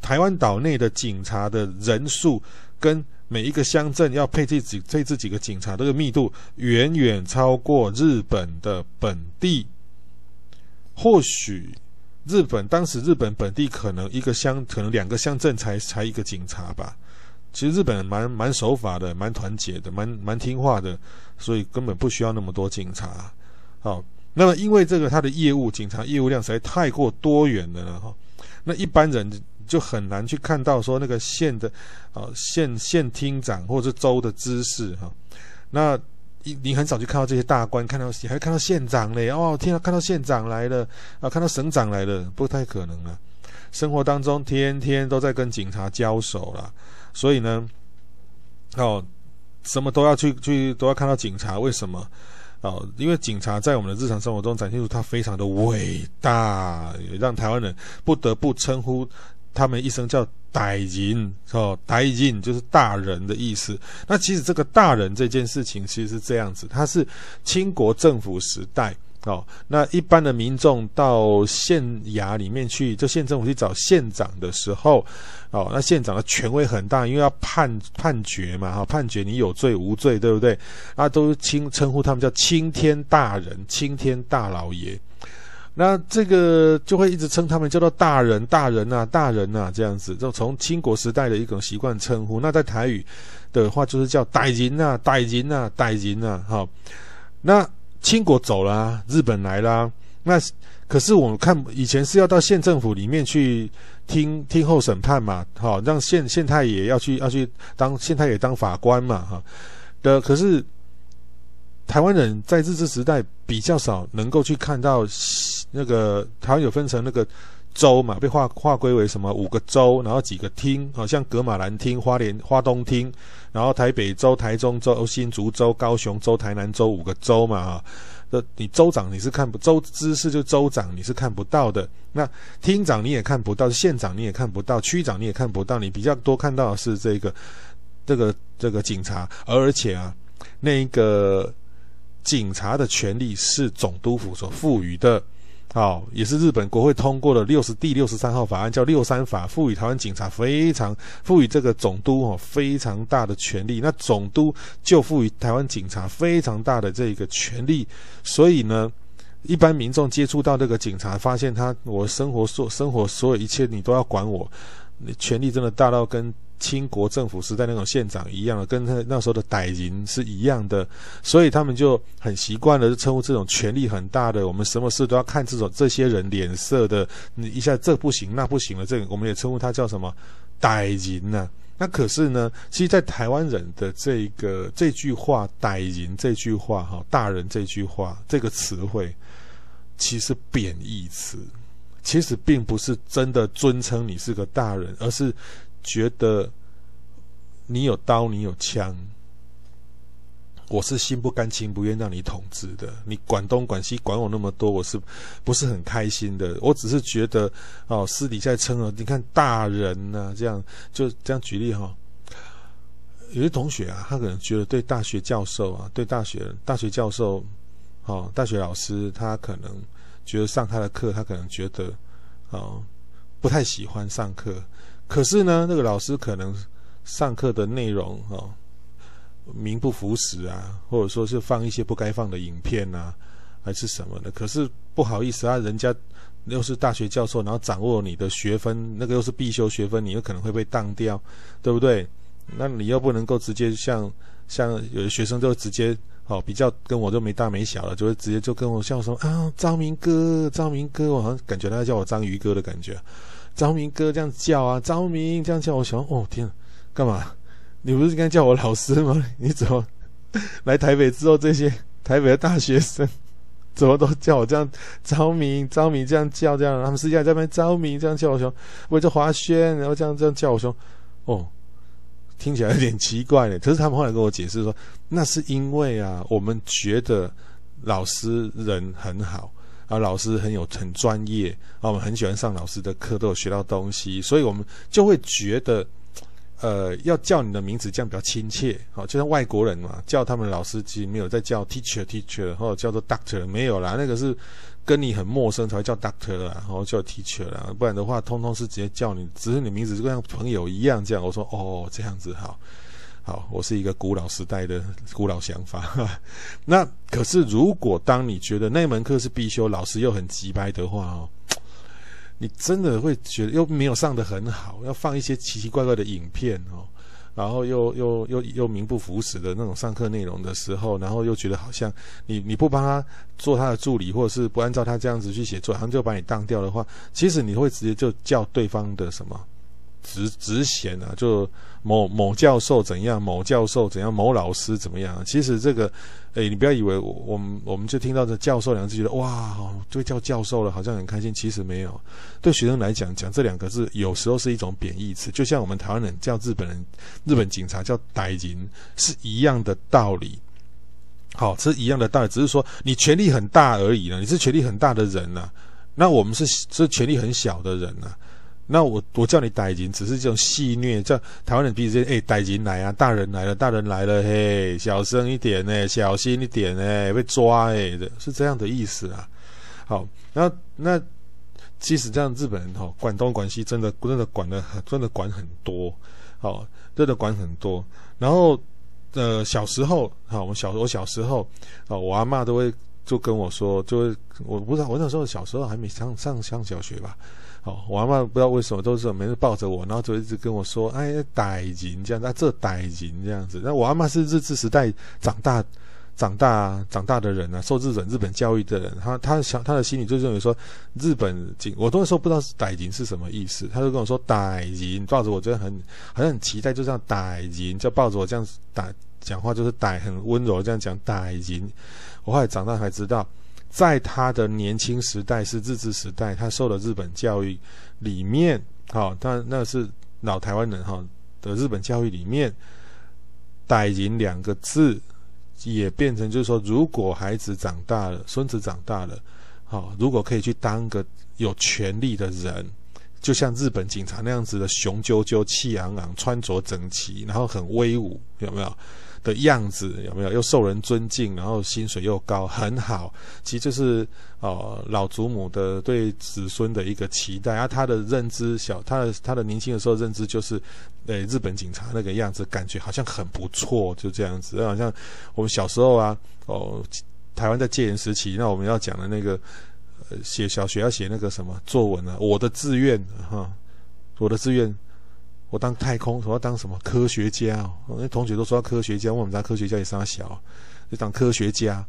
台湾岛内的警察的人数，跟每一个乡镇要配置几配置几个警察，这个密度远远超过日本的本地。或许日本当时日本本地可能一个乡，可能两个乡镇才才一个警察吧。其实日本蛮蛮守法的，蛮团结的，蛮蛮听话的，所以根本不需要那么多警察。好、哦。那么，因为这个他的业务，警察业务量实在太过多元了哈，那一般人就很难去看到说那个县的啊县县厅长或者是州的知识哈，那你你很少去看到这些大官，看到你还看到县长嘞哦，听到看到县长来了啊，看到省长来了，不太可能了。生活当中天天都在跟警察交手了，所以呢，哦。什么都要去去都要看到警察，为什么？哦，因为警察在我们的日常生活中展现出他非常的伟大，也让台湾人不得不称呼他们一声叫大人哦，大人就是大人的意思。那其实这个大人这件事情其实是这样子，他是清国政府时代。哦，那一般的民众到县衙里面去，就县政府去找县长的时候，哦，那县长的权威很大，因为要判判决嘛，哈，判决你有罪无罪，对不对？啊，都称称呼他们叫青天大人、青天大老爷。那这个就会一直称他们叫做大人、大人呐、啊、大人呐、啊，这样子，就从清国时代的一种习惯称呼。那在台语的话，就是叫大人呐、大人呐、大人呐，哈，那。清国走了啊，日本来啦。那可是我们看以前是要到县政府里面去听听候审判嘛，好，让县县太爷要去要去当县太爷当法官嘛，哈的。可是台湾人在日治时代比较少能够去看到那个台湾有分成那个州嘛，被划划归为什么五个州，然后几个厅，好像格马兰厅、花莲花东厅。然后台北州、台中州、新竹州、高雄州、台南州五个州嘛啊，这你州长你是看不，州知事就州长你是看不到的，那厅长你也看不到，县长你也看不到，区长你也看不到，你比较多看到的是这个这个这个警察，而且啊，那个警察的权力是总督府所赋予的。好、哦，也是日本国会通过的六十第六十三号法案，叫六三法，赋予台湾警察非常赋予这个总督哦非常大的权力。那总督就赋予台湾警察非常大的这个权力。所以呢，一般民众接触到这个警察，发现他我生活所生活所有一切你都要管我，你权力真的大到跟。清国政府时代那种县长一样的，跟他那时候的歹人是一样的，所以他们就很习惯了，就称呼这种权力很大的，我们什么事都要看这种这些人脸色的，你一下这不行那不行了，这个我们也称呼他叫什么歹人呐？那可是呢，其实，在台湾人的这个这句话“歹人”这句话哈，“大人”这句话这个词汇，其实贬义词，其实并不是真的尊称你是个大人，而是。觉得你有刀，你有枪，我是心不甘情不愿让你统治的。你管东管西，管我那么多，我是不是很开心的？我只是觉得哦，私底下称了，你看大人呐、这样就这样举例哈、哦。有些同学啊，他可能觉得对大学教授啊，对大学大学教授，哦，大学老师，他可能觉得上他的课，他可能觉得哦，不太喜欢上课。可是呢，那个老师可能上课的内容哦，名不符实啊，或者说是放一些不该放的影片啊，还是什么的。可是不好意思啊，人家又是大学教授，然后掌握你的学分，那个又是必修学分，你有可能会被当掉，对不对？那你又不能够直接像像有的学生就直接哦，比较跟我就没大没小了，就会直接就跟我笑说啊，张明哥，张明哥，我好像感觉他叫我章鱼哥的感觉。昭明哥这样叫啊，昭明这样叫，我想哦天啊，干嘛？你不是应该叫我老师吗？你怎么来台北之后，这些台北的大学生怎么都叫我这样？昭明，昭明这样叫，这样他们私下在那边昭明这样叫我说，我叫华轩，然后这样这样叫我说，哦，听起来有点奇怪的。可是他们后来跟我解释说，那是因为啊，我们觉得老师人很好。啊，老师很有很专业，啊，我们很喜欢上老师的课，都有学到东西，所以我们就会觉得，呃，要叫你的名字这样比较亲切，好，就像外国人嘛，叫他们老师其实没有在叫 teacher teacher 或者叫做 doctor 没有啦，那个是跟你很陌生才会叫 doctor 啦，然后叫 teacher 啦，不然的话，通通是直接叫你，只是你名字就跟朋友一样这样。我说哦，这样子好。好，我是一个古老时代的古老想法。那可是，如果当你觉得那门课是必修，老师又很机掰的话哦，你真的会觉得又没有上得很好，要放一些奇奇怪怪的影片哦，然后又又又又名不符实的那种上课内容的时候，然后又觉得好像你你不帮他做他的助理，或者是不按照他这样子去写作，好像就把你当掉的话，其实你会直接就叫对方的什么职职衔啊，就某某教授怎样，某教授怎样，某老师怎么样。其实这个，哎，你不要以为我们我们就听到这教授两个字，觉得哇，就叫教授了，好像很开心。其实没有，对学生来讲，讲这两个字有时候是一种贬义词，就像我们台湾人叫日本人、日本警察叫歹人是一样的道理。好，是一样的道理，只是说你权力很大而已了，你是权力很大的人呐、那我们是是权力很小的人呐、那我我叫你歹人，只是这种戏谑，叫台湾人彼此间，哎，歹人来啊，大人来了，大人来了，嘿，小声一点呢，小心一点呢，被抓哎的，是这样的意思啊。好，那那其实这样日本人哈、哦，管东管西，真的真的管的，真的管很多，好，真的管很多。然后呃，小时候，好，我小我小时候，啊，我阿嬷都会就跟我说，就会我不知道，我那时候小时候还没上上上小学吧。哦，我阿嬷不知道为什么都是每次抱着我，然后就一直跟我说：“哎，歹人这样子，啊，这歹人这样子。”那我阿嬷是日治时代长大、长大、长大的人啊，受日本日本教育的人，他他想他的心里就认为说，日本警，我那时候不知道是歹人是什么意思，他就跟我说歹人，抱着我觉得很好像很期待，就这样歹人，就抱着我这样子打讲话，就是歹很温柔这样讲歹人。我后来长大才知道。在他的年轻时代是日治时代，他受了日本教育里面，好、哦，他那是老台湾人哈、的日本教育里面，“歹人”两个字也变成就是说，如果孩子长大了，孙子长大了，好、如果可以去当个有权力的人，就像日本警察那样子的雄赳赳、气昂昂、穿着整齐，然后很威武，有没有？的样子有没有？又受人尊敬，然后薪水又高，很好。其实就是哦、老祖母的对子孙的一个期待啊。他的认知小，他的他的年轻的时候认知就是，对日本警察那个样子，感觉好像很不错，就这样子。好像我们小时候啊，哦，台湾在戒严时期，那我们要讲的那个，呃，写小学要写那个什么作文啊，我的志愿哈，我的志愿。我当太空，我要当什么科学家哦？那同学都说要科学家，问我们家科学家也三小，就当科学家。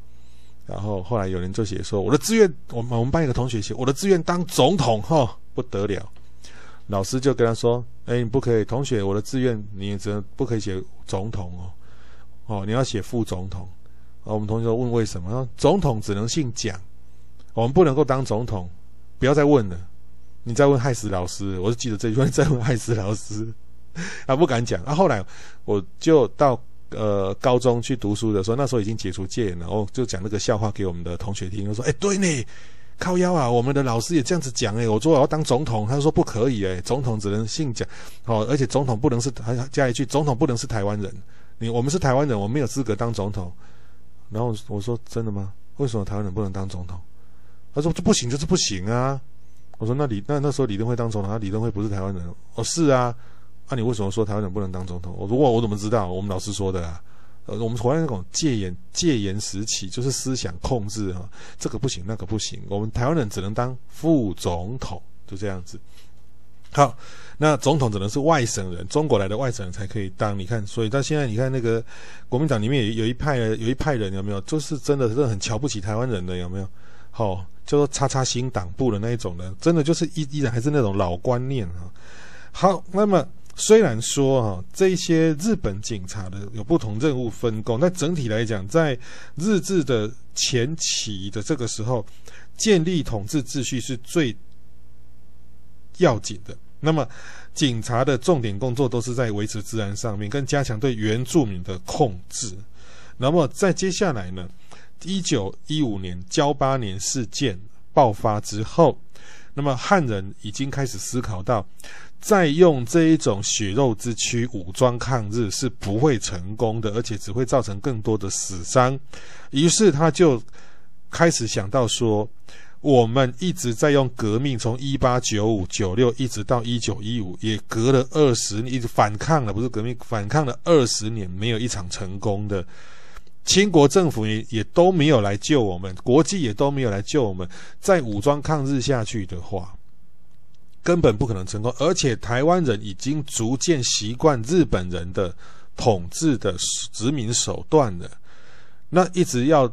然后后来有人就写说，我的志愿，我们我们班一个同学写，我的志愿当总统，哈、哦，不得了。老师就跟他说，哎，你不可以，同学，我的志愿你只能不可以写总统哦，哦，你要写副总统。然后我们同学问为什么？总统只能姓蒋，我们不能够当总统，不要再问了。你再问害死老师，我就记得这句话。再问害死老师，他不敢讲。啊，后来我就到呃高中去读书的时候，那时候已经解除戒严了，我就讲那个笑话给我们的同学听。我说：“哎，对呢，靠腰啊，我们的老师也这样子讲哎。”我说：“我要当总统。”他说：“不可以哎，总统只能姓蒋哦，而且总统不能是……还加一句，总统不能是台湾人。你我们是台湾人，我没有资格当总统。”然后我说：“真的吗？为什么台湾人不能当总统？”他说：“这不行，就是不行啊。”我说那李那那时候李登辉当总统，他李登辉不是台湾人哦，是啊，那、你为什么说台湾人不能当总统？我说我我怎么知道？我们老师说的啊，呃，我们台湾那种戒严戒严时期就是思想控制啊，这个不行，那个不行，我们台湾人只能当副总统，就这样子。好，那总统只能是外省人，中国来的外省人才可以当。你看，所以到现在你看那个国民党里面有有一派有一派人有没有？就是真的是很瞧不起台湾人的有没有？好、叫做“叉叉新党部”的那一种的，真的就是依依然还是那种老观念啊。好，那么虽然说哈，这些日本警察的有不同任务分工，但整体来讲，在日治的前期的这个时候，建立统治秩序是最要紧的。那么，警察的重点工作都是在维持治安上面，跟加强对原住民的控制。那么，在接下来呢？一九一五年交八年事件爆发之后，那么汉人已经开始思考到，再用这一种血肉之躯武装抗日是不会成功的，而且只会造成更多的死伤。于是他就开始想到说，我们一直在用革命，从一八九五九六一直到一九一五，也隔了二十年，反抗了，不是革命，反抗了二十年，没有一场成功的。清国政府也也都没有来救我们，国际也都没有来救我们。再武装抗日下去的话，根本不可能成功。而且台湾人已经逐渐习惯日本人的统治的殖民手段了。那一直要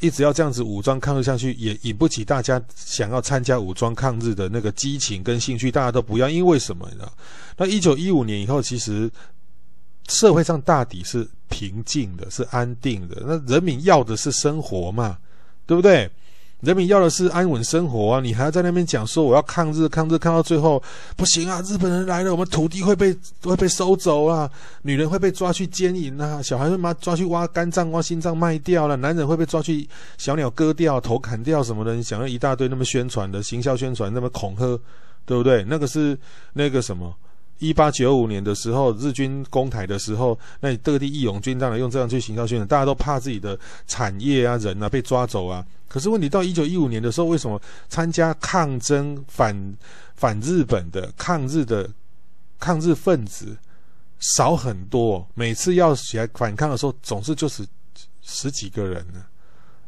一直要这样子武装抗日下去，也引不起大家想要参加武装抗日的那个激情跟兴趣，大家都不要。因为什么？你知道？那一九一五年以后，其实社会上大抵是平静的，是安定的。那人民要的是生活嘛，对不对？人民要的是安稳生活啊！你还要在那边讲说我要抗日，抗日，抗到最后不行啊！日本人来了，我们土地会被会被收走啊，女人会被抓去奸淫啊，小孩会把抓去挖肝脏、挖心脏卖掉了，男人会被抓去小鸟割掉、头砍掉什么的，你想要一大堆那么宣传的行销宣传，那么恐吓，对不对？那个是那个什么？一八九五年的时候，日军攻台的时候，那各地义勇军当然用这样去行销宣传，大家都怕自己的产业啊、人啊被抓走啊。可是问题到一九一五年的时候，为什么参加抗争反反日本的抗日的抗日分子少很多？每次要起来反抗的时候，总是就是十几个人呢？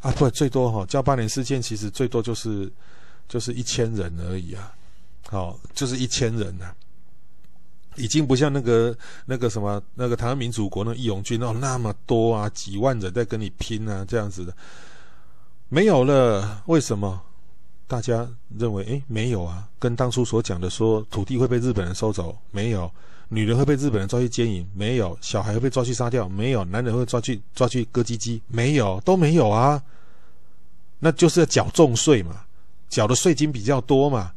啊，不，最多哈，叫八年事件其实最多就是就是一千人而已啊，好，就是一千人呐，已经不像那个那个什么那个台湾民主国那义勇军哦那么多啊，几万人在跟你拼啊，这样子的。没有了，为什么？大家认为，诶，没有啊，跟当初所讲的说土地会被日本人收走，没有；女人会被日本人抓去奸淫，没有；小孩会被抓去杀掉，没有；男人会抓去抓去割鸡鸡，没有，都没有啊。那就是要缴重税嘛，缴的税金比较多嘛，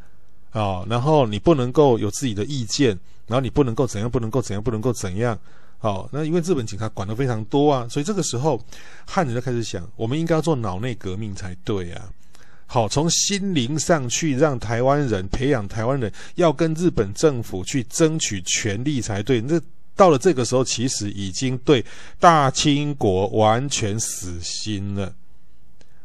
啊、哦，然后你不能够有自己的意见，然后你不能够怎样，不能够怎样，不能够怎样。好，那因为日本警察管得非常多啊，所以这个时候汉人就开始想，我们应该要做脑内革命才对啊。好，从心灵上去让台湾人培养台湾人，要跟日本政府去争取权利才对。那到了这个时候，其实已经对大清国完全死心了。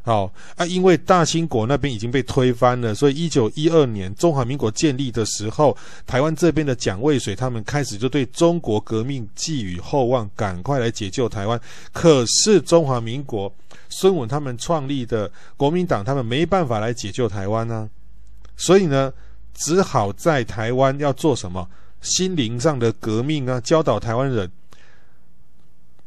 好啊，因为大清国那边已经被推翻了，所以一九一二年中华民国建立的时候，台湾这边的蒋渭水他们开始就对中国革命寄予厚望，赶快来解救台湾。可是中华民国孙文他们创立的国民党，他们没办法来解救台湾呢、所以呢，只好在台湾要做什么心灵上的革命啊，教导台湾人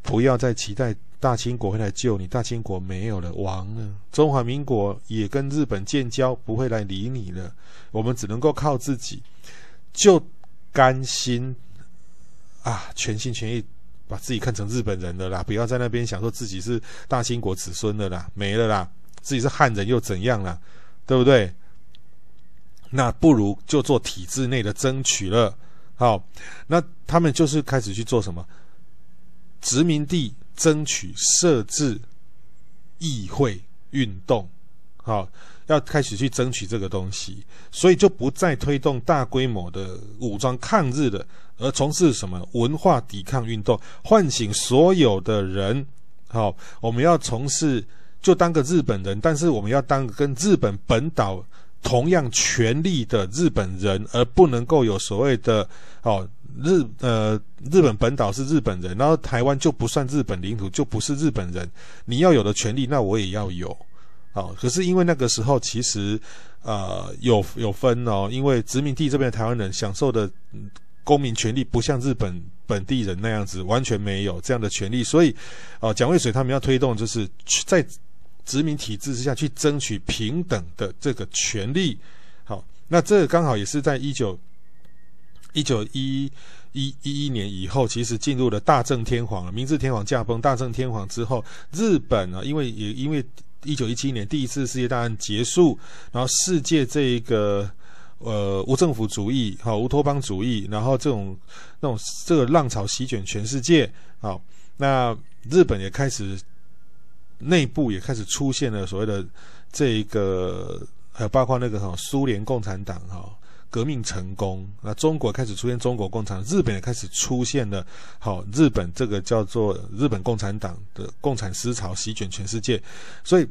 不要再期待。大清国会来救你，大清国没有了，亡了。中华民国也跟日本建交，不会来理你了。我们只能够靠自己，就甘心啊，全心全意把自己看成日本人了啦，不要在那边想说自己是大清国子孙的啦，没了啦，自己是汉人又怎样啦，对不对？那不如就做体制内的争取了。好，那他们就是开始去做什么殖民地。争取设置议会运动，好，要开始去争取这个东西，所以就不再推动大规模的武装抗日的，而从事什么文化抵抗运动，唤醒所有的人。好，我们要从事，就当个日本人，但是我们要当跟日本本岛同样权利的日本人，而不能够有所谓的哦。日呃，日本本岛是日本人，然后台湾就不算日本领土，就不是日本人。你要有的权利，那我也要有。好，可是因为那个时候其实呃有有分哦，因为殖民地这边的台湾人享受的公民权利不像日本本地人那样子，完全没有这样的权利。所以哦，蒋渭水他们要推动，就是在殖民体制之下去争取平等的这个权利。好，那这刚好也是在一九。一九一一一一年以后，其实进入了大正天皇，明治天皇驾崩，大正天皇之后，日本啊，因为也因为一九一七年第一次世界大战结束，然后世界这一个呃无政府主义、好乌托邦主义，然后这种那种这个浪潮席卷全世界，好，那日本也开始内部也开始出现了所谓的这个，还有包括那个哈苏联共产党哈。革命成功，那中国开始出现中国共产，日本也开始出现了。好，日本这个叫做日本共产党的共产思潮席卷全世界，所以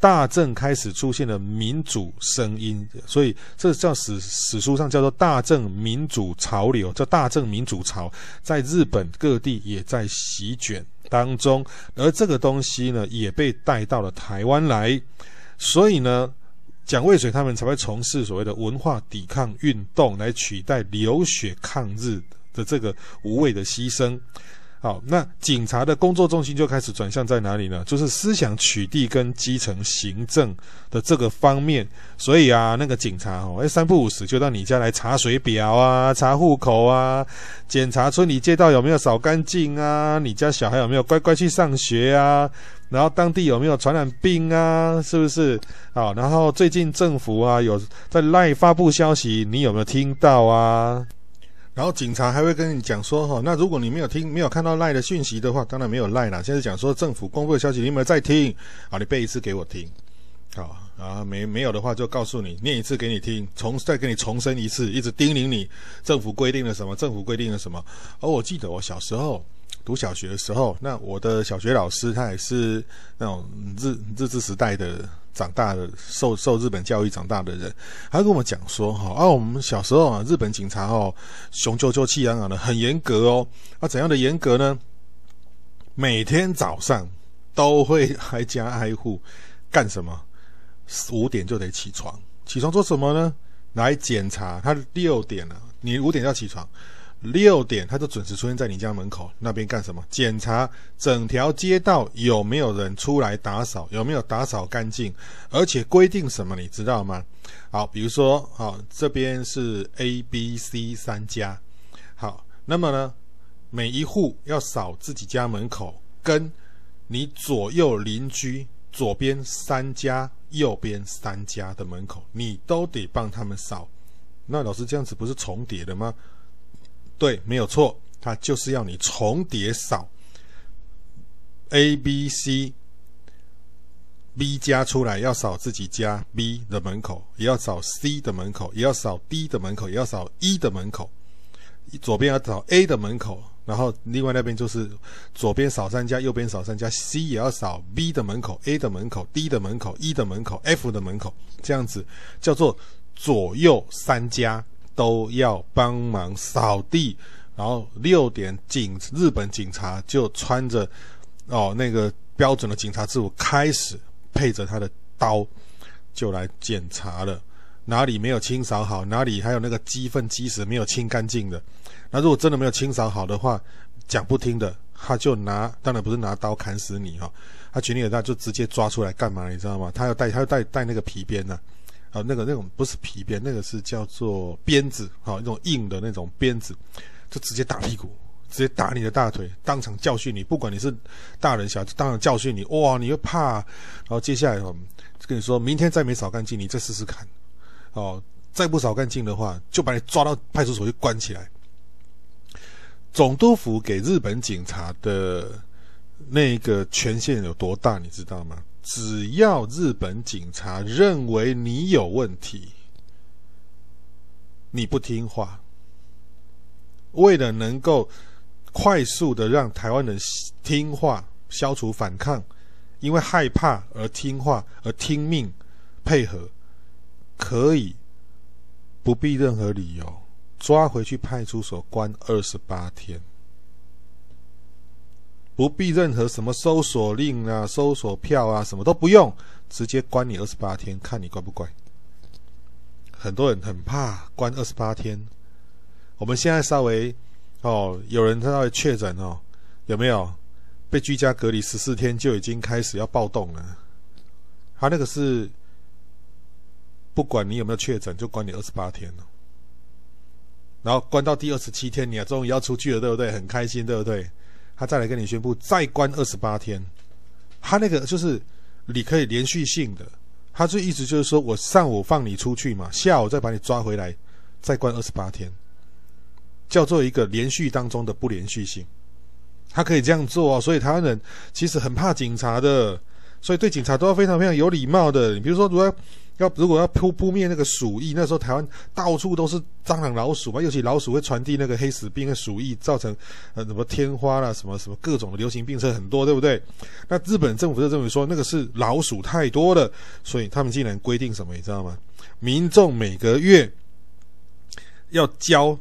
大政开始出现了民主声音，所以这叫史史书上叫做大政民主潮流，叫大政民主潮，在日本各地也在席卷当中，而这个东西呢，也被带到了台湾来，所以呢。蒋渭水他们才会从事所谓的文化抵抗运动，来取代流血抗日的这个无谓的牺牲。好，那警察的工作重心就开始转向在哪里呢？就是思想取缔跟基层行政的这个方面。所以啊，那个警察哦，哎，三不五时就到你家来查水表啊，查户口啊，检查村里街道有没有扫干净啊，你家小孩有没有乖乖去上学啊，然后当地有没有传染病啊，是不是？好，然后最近政府啊有在 LINE 发布消息，你有没有听到啊？然后警察还会跟你讲说，哈，那如果你没有听、没有看到赖的讯息的话，当然没有赖啦。现在讲说政府公布的消息，你有没有在听？好，你背一次给我听，好，啊，没没有的话就告诉你，念一次给你听，重再给你重申一次，一直叮咛你政府规定了什么，政府规定了什么。而我记得我小时候读小学的时候，那我的小学老师他也是那种日日治时代的。长大的受受日本教育长大的人，他跟我们讲说哈，啊，我们小时候啊，日本警察哦，雄赳赳气昂昂的，很严格哦。啊，怎样的严格呢？每天早上都会挨家挨户干什么？五点就得起床，起床做什么呢？来检查。他六点了，你五点要起床。六点，他就准时出现在你家门口那边干什么？检查整条街道有没有人出来打扫，有没有打扫干净，而且规定什么，你知道吗？好，比如说，好，这边是 A、B、C 三家，好，那么呢，每一户要扫自己家门口，跟你左右邻居左边三家、右边三家的门口，你都得帮他们扫。那老师这样子不是重叠的吗？对，没有错，他就是要你重叠扫 A、B、C、B 家出来要扫自己家 B 的门口，也要扫 C 的门口，也要扫 D 的门口，也要扫 E 的门口。左边要扫 A 的门口，然后另外那边就是左边扫三家，右边扫三家。C 也要扫 B 的门口、A 的门口、D 的门口、E 的门口、F 的门口，这样子叫做左右三家。都要帮忙扫地，然后六点警日本警察就穿着哦那个标准的警察制服，开始配着他的刀就来检查了，哪里没有清扫好，哪里还有那个鸡粪鸡屎没有清干净的，那如果真的没有清扫好的话，讲不听的，他就拿当然不是拿刀砍死你哈、哦，他权力很大，就直接抓出来干嘛，你知道吗？他要带他要带带那个皮鞭呢、啊，那个那种不是皮鞭，那个是叫做鞭子，好，那种硬的那种鞭子，就直接打屁股，直接打你的大腿，当场教训你。不管你是大人小孩，当场教训你。哇，你又怕？然后接下来哦，跟你说明天再没扫干净，你再试试看。哦，再不扫干净的话，就把你抓到派出所去关起来。总督府给日本警察的那个权限有多大，你知道吗？只要日本警察认为你有问题，你不听话，为了能够快速的让台湾人听话、消除反抗，因为害怕而听话而听命配合，可以不必任何理由抓回去派出所关二十八天。不必任何什么搜索令啊、搜索票啊，什么都不用，直接关你二十八天，看你乖不乖。很多人很怕关二十八天。我们现在稍微哦，有人稍微确诊哦，有没有被居家隔离十四天就已经开始要暴动了？他那个是不管你有没有确诊，就关你二十八天了。然后关到第二十七天，你啊终于要出去了，对不对？很开心，对不对？他再来跟你宣布再关二十八天，他那个就是你可以连续性的，他这意思就是说我上午放你出去嘛，下午再把你抓回来，再关二十八天，叫做一个连续当中的不连续性，他可以这样做啊，所以台湾人其实很怕警察的，所以对警察都要非常非常有礼貌的。你比如说，如果要如果要扑扑灭那个鼠疫，那时候台湾到处都是蟑螂、老鼠嘛，尤其老鼠会传递那个黑死病和鼠疫，造成呃什么天花啦、什么什么各种的流行病是很多，对不对？那日本政府就认为说那个是老鼠太多了，所以他们竟然规定什么，你知道吗？民众每个月要交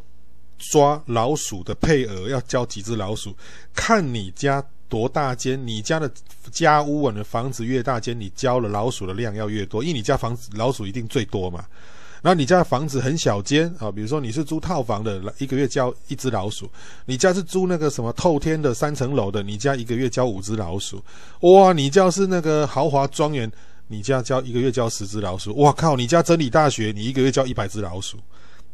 抓老鼠的配额，要交几只老鼠，看你家。多大间？你家的家屋啊，你的房子越大间，你交了老鼠的量要越多，因为你家房子老鼠一定最多嘛。然后你家的房子很小间啊，比如说你是租套房的，一个月交一只老鼠；你家是租那个什么透天的三层楼的，你家一个月交五只老鼠。哇，你家是那个豪华庄园，你家交一个月交十只老鼠。哇靠，你家真理大学，你一个月交一百只老鼠。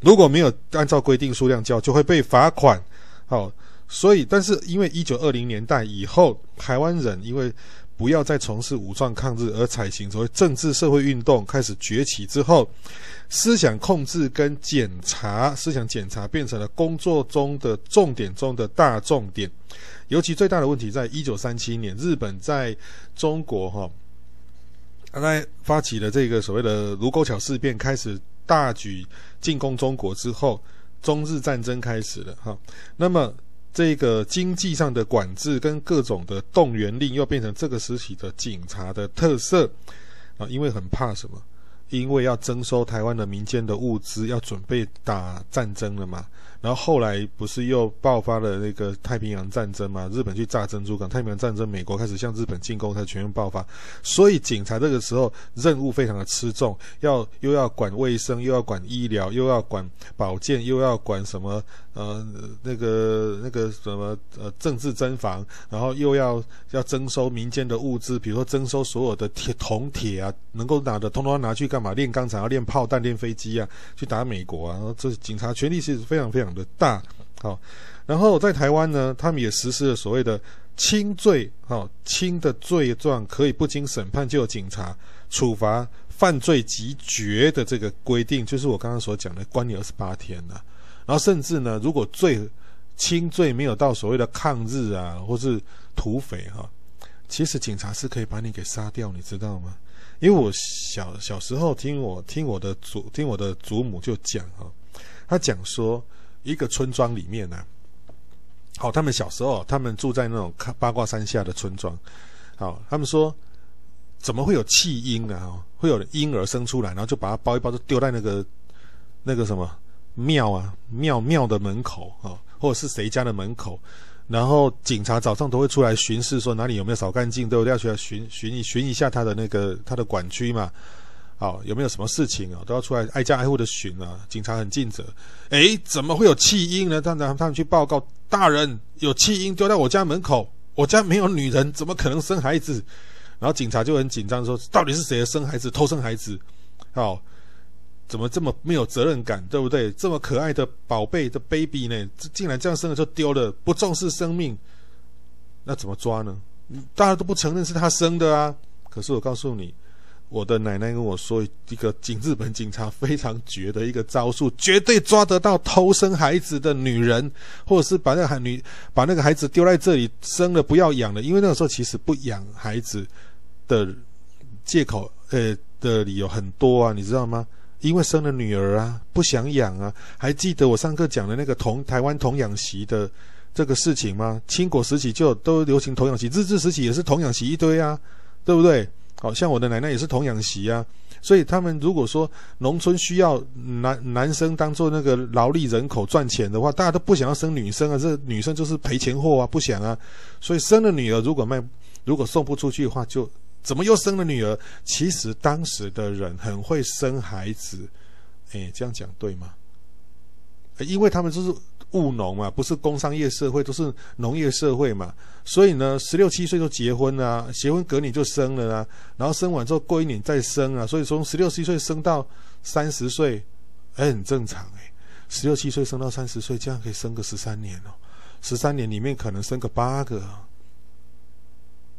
如果没有按照规定数量交，就会被罚款。好，所以但是因为一九二零年代以后，台湾人因为不要再从事武装抗日，而采行所谓政治社会运动开始崛起之后，思想控制跟检查，思想检查变成了工作中的重点中的大重点。尤其最大的问题，在一九三七年，日本在中国哈，刚才发起了这个所谓的卢沟桥事变，开始大举进攻中国之后，中日战争开始了哈。那么。这个经济上的管制跟各种的动员令，又变成这个时期的警察的特色啊，因为很怕什么？因为要征收台湾的民间的物资，要准备打战争了嘛。然后后来不是又爆发了那个太平洋战争嘛？日本去炸珍珠港，太平洋战争，美国开始向日本进攻，才全面爆发。所以警察这个时候任务非常的吃重，要又要管卫生，又要管医疗，又要管保健，又要管什么呃那个那个什么呃政治侦防，然后又要要征收民间的物资，比如说征收所有的铁铜铁啊，能够拿的通通拿去干嘛？炼钢材，要炼炮弹、练飞机啊，去打美国啊。然后这警察权力是非常非常。的大好，然后在台湾呢，他们也实施了所谓的轻罪，哈，轻的罪状可以不经审判就有警察处罚犯罪即决的这个规定，就是我刚刚所讲的关你二十八天了。然后甚至呢，如果罪轻罪没有到所谓的抗日啊，或是土匪哈，其实警察是可以把你给杀掉，你知道吗？因为我小小时候听我听我的祖听我的祖母就讲哈，他讲说。一个村庄里面呢、啊，好，他们小时候他们住在那种八卦山下的村庄，好，他们说怎么会有弃婴啊？会有婴儿生出来，然后就把它包一包，就丢在那个那个什么庙啊庙庙的门口啊，或者是谁家的门口，然后警察早上都会出来巡视，说哪里有没有扫干净，都要出来巡巡一巡一下他的那个他的管区嘛。好，有没有什么事情啊？都要出来挨家挨户的巡啊！警察很尽责。诶，怎么会有弃婴呢？当然他们去报告，大人有弃婴丢在我家门口，我家没有女人，怎么可能生孩子？然后警察就很紧张说，到底是谁生孩子？偷生孩子？好，怎么这么没有责任感，对不对？这么可爱的宝贝的 baby 呢，竟然这样生了就丢了，不重视生命，那怎么抓呢？大家都不承认是他生的啊！可是我告诉你。我的奶奶跟我说，一个警日本警察非常绝的一个招数，绝对抓得到偷生孩子的女人，或者是把那个孩女把那个孩子丢在这里生了不要养了，因为那个时候其实不养孩子的借口，呃的理由很多啊，你知道吗？因为生了女儿啊，不想养啊。还记得我上课讲的那个童台湾童养媳的这个事情吗？清国时期就都流行童养媳，日治时期也是童养媳一堆啊，对不对？好像我的奶奶也是童养媳啊，所以他们如果说农村需要男男生当做那个劳力人口赚钱的话，大家都不想要生女生啊，这女生就是赔钱货啊，不想啊，所以生了女儿如果卖，如果送不出去的话，就怎么又生了女儿？其实当时的人很会生孩子，诶，这样讲对吗？因为他们就是。务农嘛，不是工商业社会，都是农业社会嘛。所以呢，十六七岁就结婚啊，结婚隔年就生了啊，然后生完之后过一年再生啊。所以从十六七岁生到三十岁，哎，很正常哎。十六七岁生到三十岁，这样可以生个十三年哦。十三年里面可能生个八个，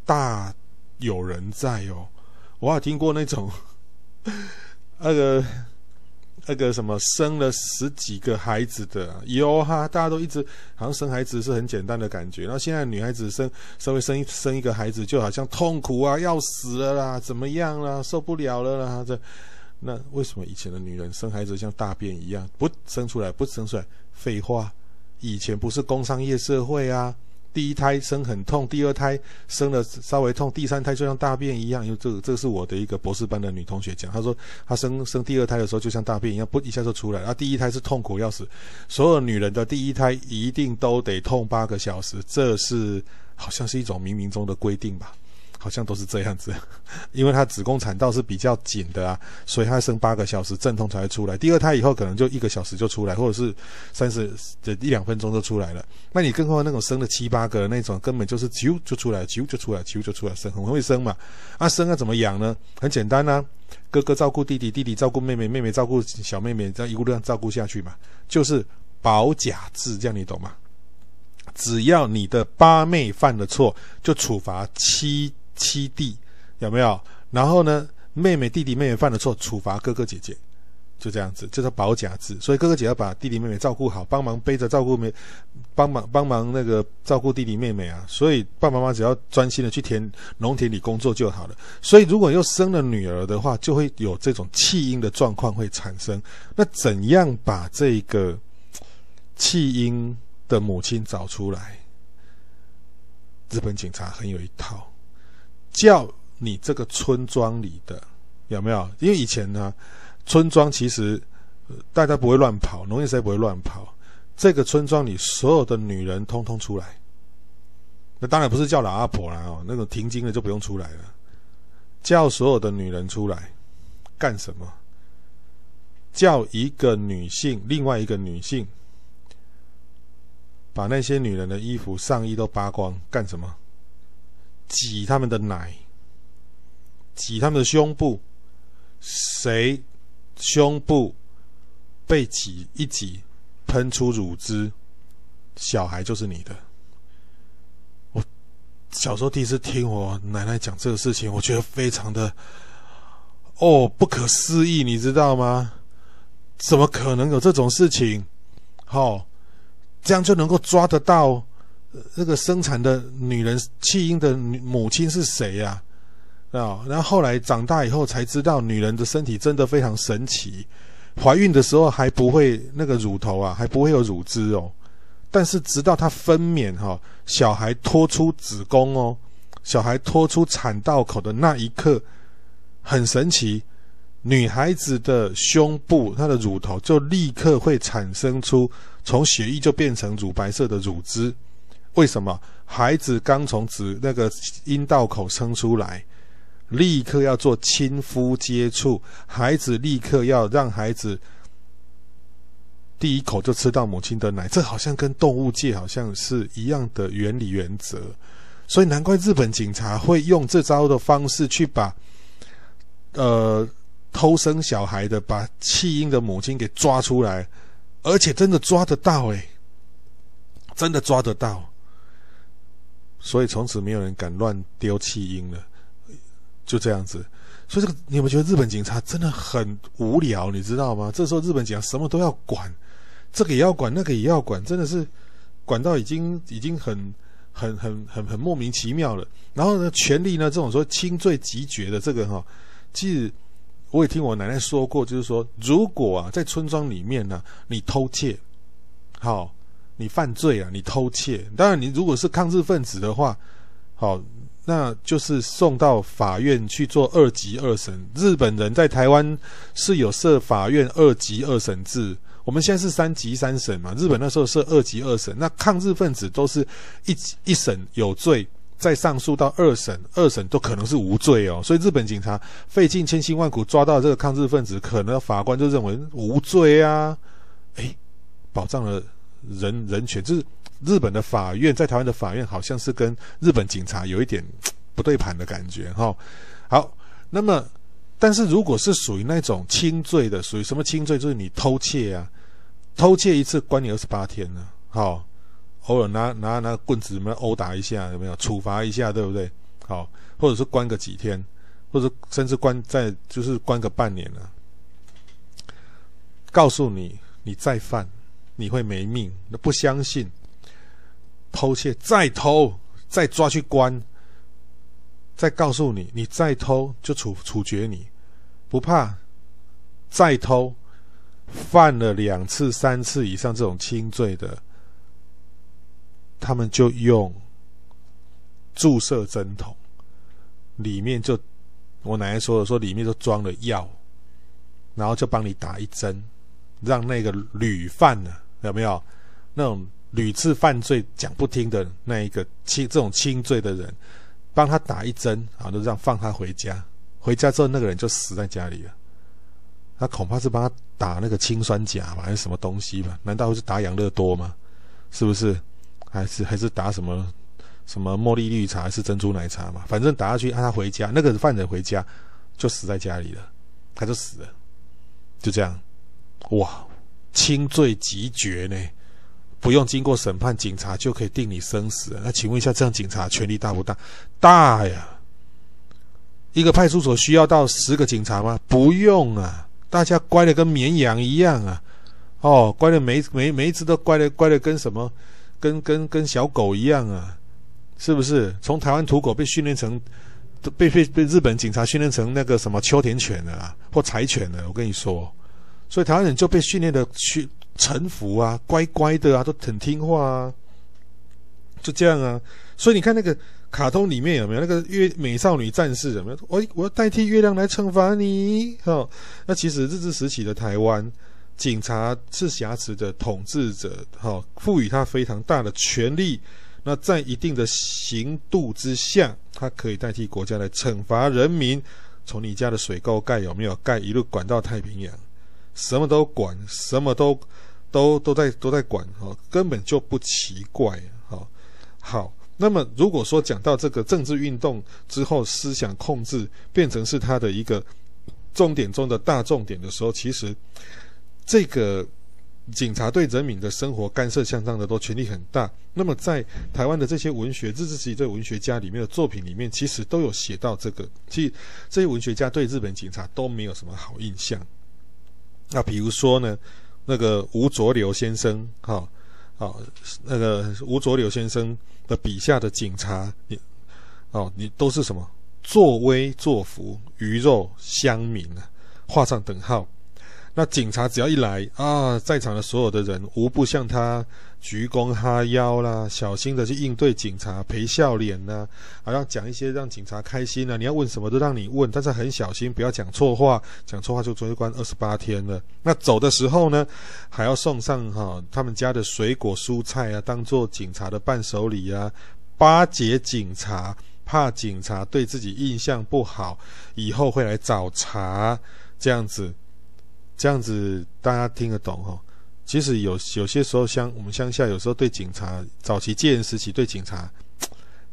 大有人在哦。我还听过那种 那个。那个什么生了十几个孩子的有哈，大家都一直好像生孩子是很简单的感觉，然后现在女孩子生稍微生一生一个孩子就好像痛苦啊，要死了啦，怎么样啦，受不了了啦，这那为什么以前的女人生孩子像大便一样，不生出来不生出来？废话，以前不是工商业社会啊。第一胎生很痛，第二胎生了稍微痛，第三胎就像大便一样。因为这个，这个是我的一个博士班的女同学讲，她说她生生第二胎的时候就像大便一样，不一下就出来。然后第一胎是痛苦要死，所有女人的第一胎一定都得痛八个小时，这是好像是一种冥冥中的规定吧？好像都是这样子，因为她子宫产道是比较紧的啊，所以她生八个小时阵痛才会出来。第二胎以后可能就一个小时就出来，或者是三十这一两分钟就出来了。那你更何况那种生了七八个那种，根本就是啾就出来，啾就出来，啾就出来生，很会生嘛。啊，生了怎么养呢？很简单啊，哥哥照顾弟弟，弟弟照顾妹妹，妹妹照顾小妹妹，这样一路这样照顾下去嘛，就是保甲制，这样你懂吗？只要你的八妹犯了错，就处罚七。七弟有没有？然后呢，妹妹、弟弟、妹妹犯了错，处罚哥哥姐姐，就这样子，这叫保甲制。所以哥哥姐要把弟弟妹妹照顾好，帮忙背着照顾妹，帮忙帮忙那个照顾弟弟妹妹啊。所以爸爸妈妈只要专心的去田农田里工作就好了。所以如果又生了女儿的话，就会有这种弃婴的状况会产生。那怎样把这个弃婴的母亲找出来？日本警察很有一套。叫你这个村庄里的有没有？因为以前呢，村庄其实大家不会乱跑，农业时代不会乱跑。这个村庄里所有的女人通通出来，那当然不是叫老阿婆啦哦，那种停经的就不用出来了。叫所有的女人出来干什么？叫一个女性，另外一个女性，把那些女人的衣服、上衣都扒光干什么？挤他们的奶，挤他们的胸部，谁胸部被挤一挤，喷出乳汁，小孩就是你的。我小时候第一次听我奶奶讲这个事情，我觉得非常的哦不可思议，你知道吗？怎么可能有这种事情？好、这样就能够抓得到。那个生产的女人弃婴的母亲是谁呀？啊，然后后来长大以后才知道，女人的身体真的非常神奇，怀孕的时候还不会那个乳头啊，还不会有乳汁哦。但是直到她分娩哈，小孩拖出子宫哦，小孩拖出产道口的那一刻，很神奇，女孩子的胸部她的乳头就立刻会产生出从血液就变成乳白色的乳汁。为什么孩子刚从子那个阴道口生出来，立刻要做亲肤接触，孩子立刻要让孩子第一口就吃到母亲的奶，这好像跟动物界好像是一样的原理原则，所以难怪日本警察会用这招的方式去把呃偷生小孩的、把弃婴的母亲给抓出来，而且真的抓得到诶，真的抓得到。所以从此没有人敢乱丢弃婴了，就这样子。所以这个你有没有觉得日本警察真的很无聊？你知道吗？这时候日本警察什么都要管，这个也要管，那个也要管，真的是管到已经已经很很很很很莫名其妙了。然后呢，权力呢这种说轻罪即决的这个哈，其实我也听我奶奶说过，就是说如果啊在村庄里面呢，你偷窃，好。你犯罪啊！你偷窃，当然你如果是抗日分子的话，好，那就是送到法院去做二级二审。日本人在台湾是有设法院二级二审制，我们现在是三级三审嘛。日本那时候设二级二审，那抗日分子都是一一审有罪，再上诉到二审，二审都可能是无罪哦。所以日本警察费尽千辛万苦抓到这个抗日分子，可能法官就认为无罪啊，诶，保障了。人人权就是日本的法院，在台湾的法院好像是跟日本警察有一点不对盘的感觉哈。好，那么但是如果是属于那种轻罪的，属于什么轻罪？就是你偷窃啊，偷窃一次关你二十八天呢。好，偶尔拿拿拿棍子什么殴打一下，有没有处罚一下，对不对？好，或者是关个几天，或者甚至关在就是关个半年呢。告诉你，你再犯。你会没命？不相信，偷窃再偷，再抓去关，再告诉你，你再偷就处处决你，不怕？再偷，犯了两次、三次以上这种轻罪的，他们就用注射针筒，里面就我奶奶说的，说里面就装了药，然后就帮你打一针，让那个屡犯呢。有没有那种屡次犯罪讲不听的那一个轻这种轻罪的人，帮他打一针啊，就这样放他回家。回家之后，那个人就死在家里了。他恐怕是帮他打那个氰酸钾吧，还是什么东西吧？难道是打养乐多吗？是不是？还是还是打什么什么茉莉绿茶，还是珍珠奶茶嘛？反正打下去，让他回家，那个犯人回家就死在家里了，他就死了，就这样。哇，轻罪即决呢，不用经过审判，警察就可以定你生死。那请问一下，这样警察权力大不大？大呀！一个派出所需要到十个警察吗？不用啊。大家乖的跟绵羊一样啊，哦，乖的每每每一只都乖的乖的跟什么，跟跟跟小狗一样啊，是不是？从台湾土狗被训练成，被被被日本警察训练成那个什么秋田犬的啊，或柴犬的，我跟你说，所以台湾人就被训练的去臣服啊，乖乖的啊，都很听话啊，就这样啊。所以你看那个。卡通里面有没有那个月美少女战士？有没有？我我要代替月亮来惩罚你。哈，那其实日治时期的台湾警察是挟持的统治者，哈，赋予他非常大的权力。那在一定的刑度之下，他可以代替国家来惩罚人民。从你家的水沟盖有没有盖，一路管到太平洋，什么都管，什么都都都在都在管，哈，根本就不奇怪，哈，好。那么，如果说讲到这个政治运动之后，思想控制变成是他的一个重点中的大重点的时候，其实这个警察对人民的生活干涉相当的多，权力很大。那么，在台湾的这些文学，日治时期的文学家里面的作品里面，其实都有写到这个。其实这些文学家对日本警察都没有什么好印象。那比如说呢，那个吴浊流先生，哈。哦，那个吴浊流先生的笔下的警察，你哦，你都是什么作威作福、鱼肉乡民啊，画上等号。那警察只要一来啊，在场的所有的人无不向他。鞠躬哈腰啦，小心的去应对警察，陪笑脸呐，还要讲一些让警察开心啊。你要问什么都让你问，但是很小心，不要讲错话，讲错话就追关二十八天了。那走的时候呢，还要送上哈、哦、他们家的水果蔬菜啊，当做警察的伴手礼啊，巴结警察，怕警察对自己印象不好，以后会来找茬，这样子，这样子大家听得懂哈、哦？其实有有些时候，乡我们乡下有时候对警察，早期戒严时期对警察，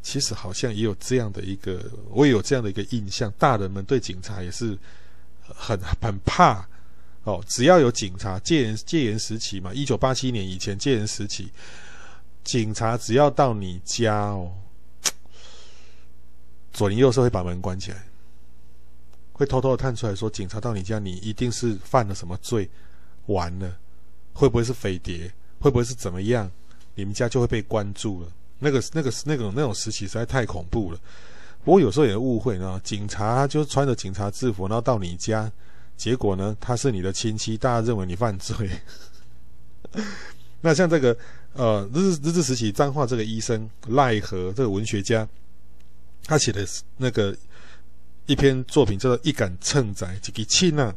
其实好像也有这样的一个，我也有这样的一个印象。大人们对警察也是很很怕哦。只要有警察，戒严戒严时期嘛，一九八七年以前戒严时期，警察只要到你家哦，左邻右舍会把门关起来，会偷偷的探出来说，警察到你家，你一定是犯了什么罪，完了。会不会是匪谍？会不会是怎么样？你们家就会被关注了。那个、那个、那种、那种时期实在太恐怖了。不过有时候也误会呢，警察就穿着警察制服，然后到你家，结果呢，他是你的亲戚，大家认为你犯罪。那像这个呃，日日治时期彰化这个医生赖和这个文学家，他写的那个一篇作品叫做《一杆秤仔》，这个气呢，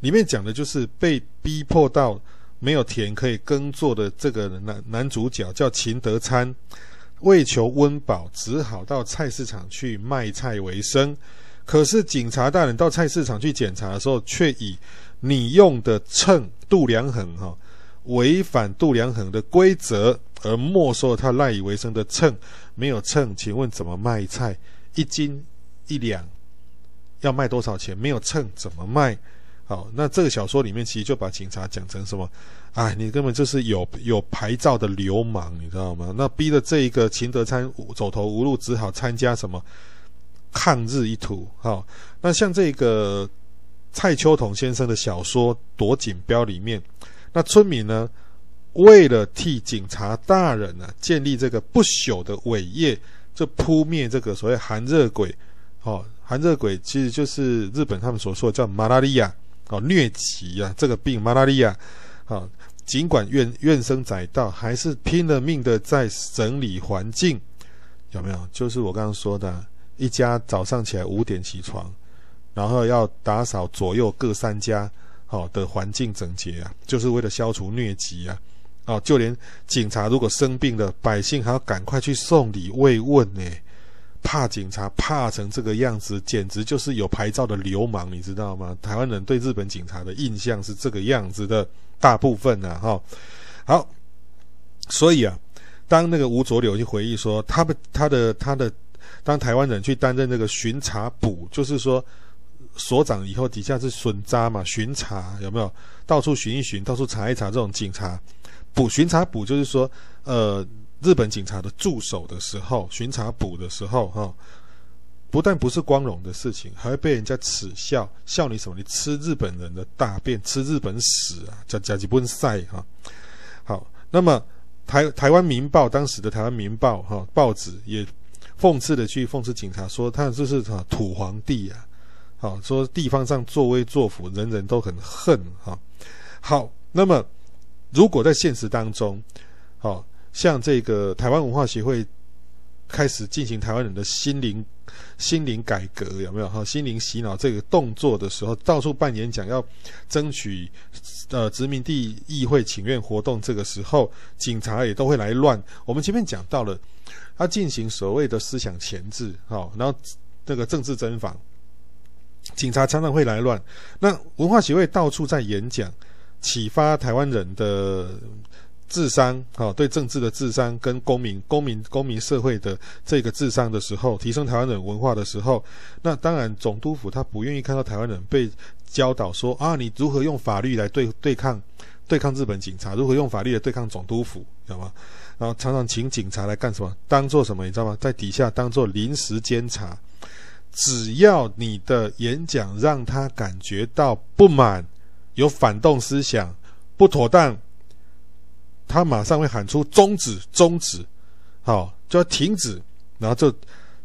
里面讲的就是被逼迫到。没有田可以耕作的这个男男主角叫秦德参，为求温饱，只好到菜市场去卖菜为生。可是警察大人到菜市场去检查的时候，却以你用的秤度量衡哈，违反度量衡的规则，而没收了他赖以为生的秤。没有秤，请问怎么卖菜？一斤一两，要卖多少钱？没有秤怎么卖？好，那这个小说里面其实就把警察讲成什么？哎，你根本就是有有牌照的流氓，你知道吗？那逼得这一个秦德参走投无路，只好参加什么抗日一途。好，那像这个蔡秋桐先生的小说《夺锦标》里面，那村民呢，为了替警察大人呢、建立这个不朽的伟业，就扑灭这个所谓寒热鬼。哦，寒热鬼其实就是日本他们所说的叫马拉利亚。哦，疟疾啊，这个病，马拉利亚，啊，尽管怨怨声载道，还是拼了命的在整理环境，有没有？就是我刚刚说的，一家早上起来五点起床，然后要打扫左右各三家，好的环境整洁啊，就是为了消除疟疾啊，哦，就连警察如果生病了，百姓还要赶快去送礼慰问呢，怕警察怕成这个样子，简直就是有牌照的流氓，你知道吗？台湾人对日本警察的印象是这个样子的，大部分啊，哈，好，所以啊，当那个吴浊柳去回忆说，他们他的他的，当台湾人去担任那个巡查补，就是说所长以后底下是巡查嘛，巡查有没有到处巡一巡，到处查一查这种警察补巡查补，就是说呃。日本警察的助手的时候，巡查捕的时候，哈，不但不是光荣的事情，还会被人家耻笑，笑你什么？你吃日本人的大便，吃日本屎啊！叫叫几本赛哈。好，那么台台湾民报当时的台湾民报哈报纸也讽刺的去讽刺警察，说他这是哈土皇帝啊，好说地方上作威作福，人人都很恨哈。好，那么如果在现实当中，好。像这个台湾文化协会开始进行台湾人的心灵心灵改革，有没有哈？心灵洗脑这个动作的时候，到处办演讲，要争取呃殖民地议会请愿活动，这个时候警察也都会来乱。我们前面讲到了，他进行所谓的思想钳制，好，然后那个政治侦访，警察常常会来乱。那文化协会到处在演讲，启发台湾人的。智商，好，对政治的智商跟公民、公民、公民社会的这个智商的时候，提升台湾人文化的时候，那当然总督府他不愿意看到台湾人被教导说啊，你如何用法律来对对抗对抗日本警察，如何用法律来对抗总督府，知道吗？然后常常请警察来干什么？当做什么？你知道吗？在底下当做临时监察，只要你的演讲让他感觉到不满、有反动思想、不妥当。他马上会喊出终止，终止，好，就要停止，然后就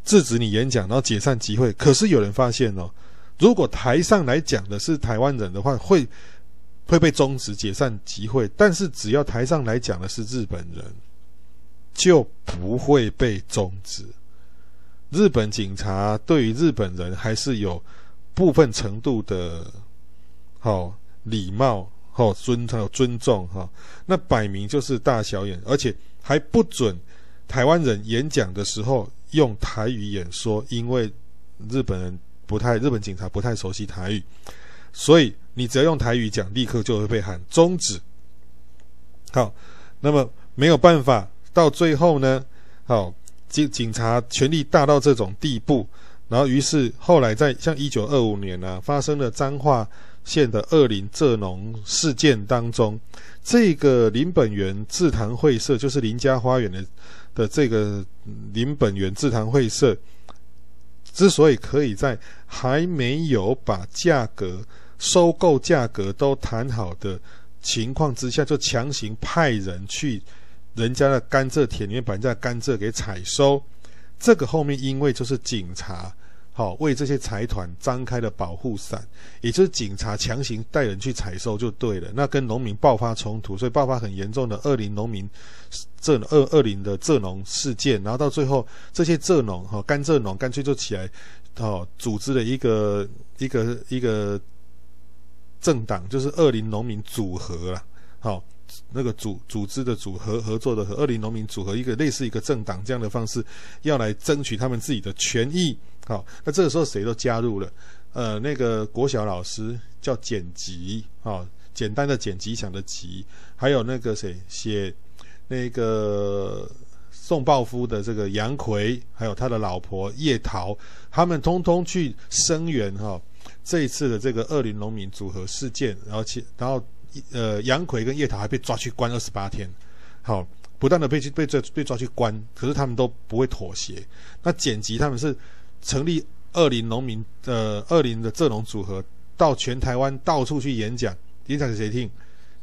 制止你演讲，然后解散集会。可是有人发现哦，如果台上来讲的是台湾人的话，会会被终止解散集会；但是只要台上来讲的是日本人，就不会被终止。日本警察对于日本人还是有部分程度的，好礼貌。好尊，还有尊重哈，那摆明就是大小眼，而且还不准台湾人演讲的时候用台语演说，因为日本人不太，日本警察不太熟悉台语，所以你只要用台语讲，立刻就会被喊终止。好，那么没有办法，到最后呢，好警警察权力大到这种地步，然后于是后来在像一九二五年呢、发生了脏话。县的二林蔗农事件当中，这个林本源制糖会社就是林家花园的的这个林本源制糖会社，之所以可以在还没有把价格、收购价格都谈好的情况之下，就强行派人去人家的甘蔗田里面把人家甘蔗给采收，这个后面因为就是警察。好，为这些财团张开了保护伞，也就是警察强行带人去采收就对了。那跟农民爆发冲突，所以爆发很严重的二林农民这二二零的蔗农事件。然后到最后，这些蔗农哈甘蔗农干脆就起来，哦，组织了一个一个一个政党，就是二林农民组合了。好。那个组组织的组合合作的和二林农民组合一个类似一个政党这样的方式，要来争取他们自己的权益。好，那这个时候谁都加入了。呃，那个国小老师叫简吉，啊，简单的剪辑想的吉，还有那个谁写那个宋抱夫的这个杨奎，还有他的老婆叶桃，他们通通去声援哈这一次的这个二林农民组合事件，然后去然后。呃，杨奎跟叶桃还被抓去关二十八天，好，不断的被去被抓被抓去关，可是他们都不会妥协。那简吉他们是成立二林农民呃二林的蔗农组合，到全台湾到处去演讲，演讲给谁听？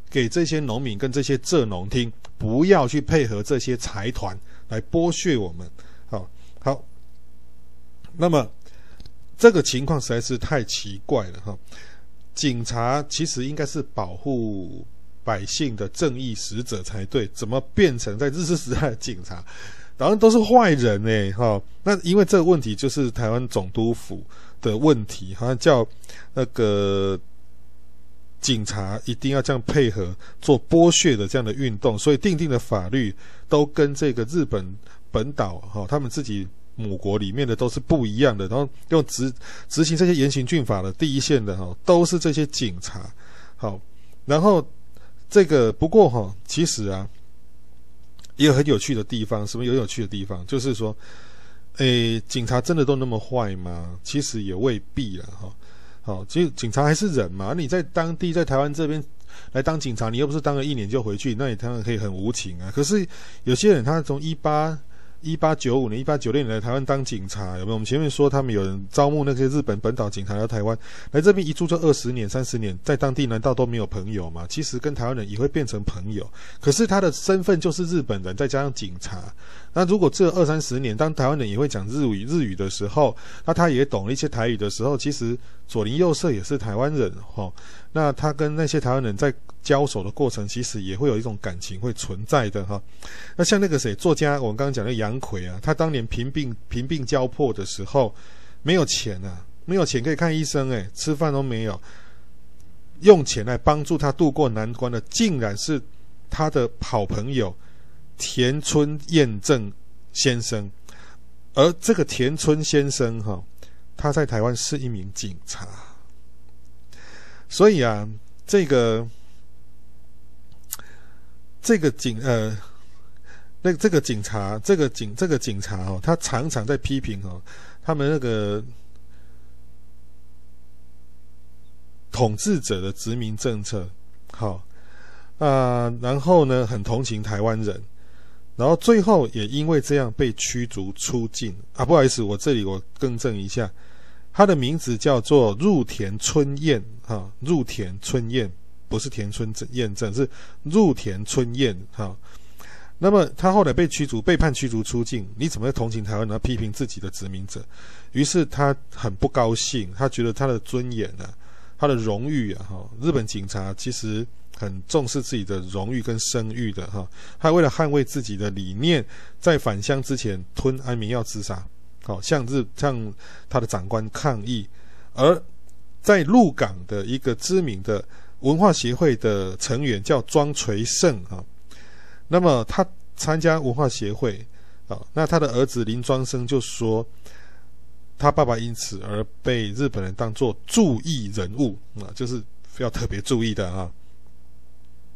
给这些农民跟这些蔗农听，不要去配合这些财团来剥削我们。好，好，那么这个情况实在是太奇怪了哈。警察其实应该是保护百姓的正义使者才对，怎么变成在日治时代的警察，当然都是坏人呢？哈，那因为这个问题就是台湾总督府的问题，好像叫那个警察一定要这样配合做剥削的这样的运动，所以订定的法律都跟这个日本本岛哈他们自己。母国里面的都是不一样的，然后用执执行这些严刑峻法的第一线的哈，都是这些警察。好，然后这个不过哈，其实啊，也有很有趣的地方，什么有有趣的地方？就是说，诶，警察真的都那么坏吗？其实也未必了哈。好，其实警察还是人嘛，你在当地在台湾这边。来当警察，你又不是当了一年就回去，那你当然可以很无情啊。可是有些人，他从一八一八九五年、一八九六年来台湾当警察，有没有？我们前面说他们有人招募那些日本本岛警察来台湾，来这边一住就二十年、三十年，在当地难道都没有朋友吗？其实跟台湾人也会变成朋友，可是他的身份就是日本人，再加上警察。那如果这二三十年，当台湾人也会讲日语日语的时候，那他也懂了一些台语的时候，其实左邻右舍也是台湾人哈。那他跟那些台湾人在交手的过程，其实也会有一种感情会存在的哈。那像那个谁作家，我们刚刚讲的杨逵啊，他当年贫病贫病交迫的时候，没有钱啊，没有钱可以看医生，诶，吃饭都没有，用钱来帮助他渡过难关的，竟然是他的好朋友。田村彦正先生，而这个田村先生哈，他在台湾是一名警察，所以啊，这个这个警呃，那这个警察，这个警这个警察哦，他常常在批评哦，他们那个统治者的殖民政策，好啊，然后呢，很同情台湾人。然后最后也因为这样被驱逐出境啊！不好意思，我这里我更正一下，他的名字叫做入田春彦哈，入田春彦不是田村证验证，是入田春彦哈。那么他后来被驱逐，被判驱逐出境，你怎么会同情台湾人，批评自己的殖民者？于是他很不高兴，他觉得他的尊严啊，他的荣誉啊，哈，日本警察其实。很重视自己的荣誉跟声誉的哈，他为了捍卫自己的理念，在返乡之前吞安眠药自杀，好向日向他的长官抗议。而在鹿港的一个知名的文化协会的成员叫庄垂胜啊，那么他参加文化协会啊，那他的儿子林庄生就说，他爸爸因此而被日本人当做注意人物啊，就是要特别注意的啊。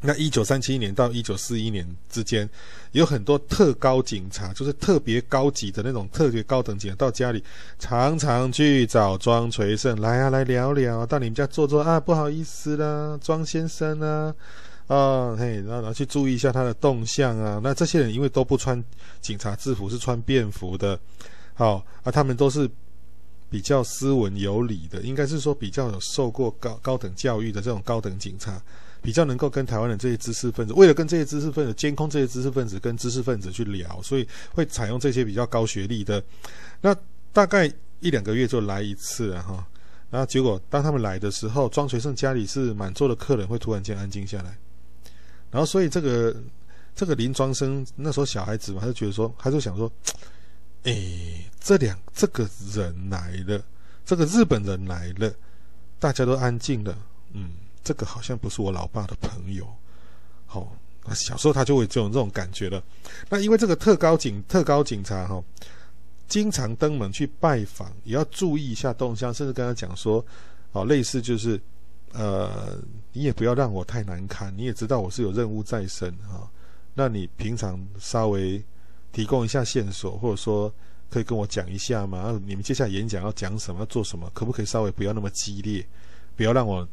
那一九三七年到一九四一年之间，有很多特高警察，就是特别高级的那种特别高等警察，到家里常常去找庄垂胜来啊，来聊聊，到你们家坐坐啊，不好意思啦，庄先生啊，啊、嘿，然后然后去注意一下他的动向啊。那这些人因为都不穿警察制服，是穿便服的，好啊，他们都是比较斯文有礼的，应该是说比较有受过高高等教育的这种高等警察。比较能够跟台湾的这些知识分子，为了跟这些知识分子监控这些知识分子，跟知识分子去聊，所以会采用这些比较高学历的。那大概一两个月就来一次啊哈。然后结果当他们来的时候，庄垂胜家里是满座的客人，会突然间安静下来。然后所以这个这个林庄生那时候小孩子嘛，他就觉得说，他就想说，哎，这两这个人来了，这个日本人来了，大家都安静了，嗯。这个好像不是我老爸的朋友，好、哦，小时候他就会这种这种感觉了。那因为这个特高警特高警察哈、哦，经常登门去拜访，也要注意一下动向，甚至跟他讲说，哦，类似就是，呃，你也不要让我太难堪，你也知道我是有任务在身哈、哦，那你平常稍微提供一下线索，或者说可以跟我讲一下吗？你们接下来演讲要讲什么，要做什么，可不可以稍微不要那么激烈，不要让我。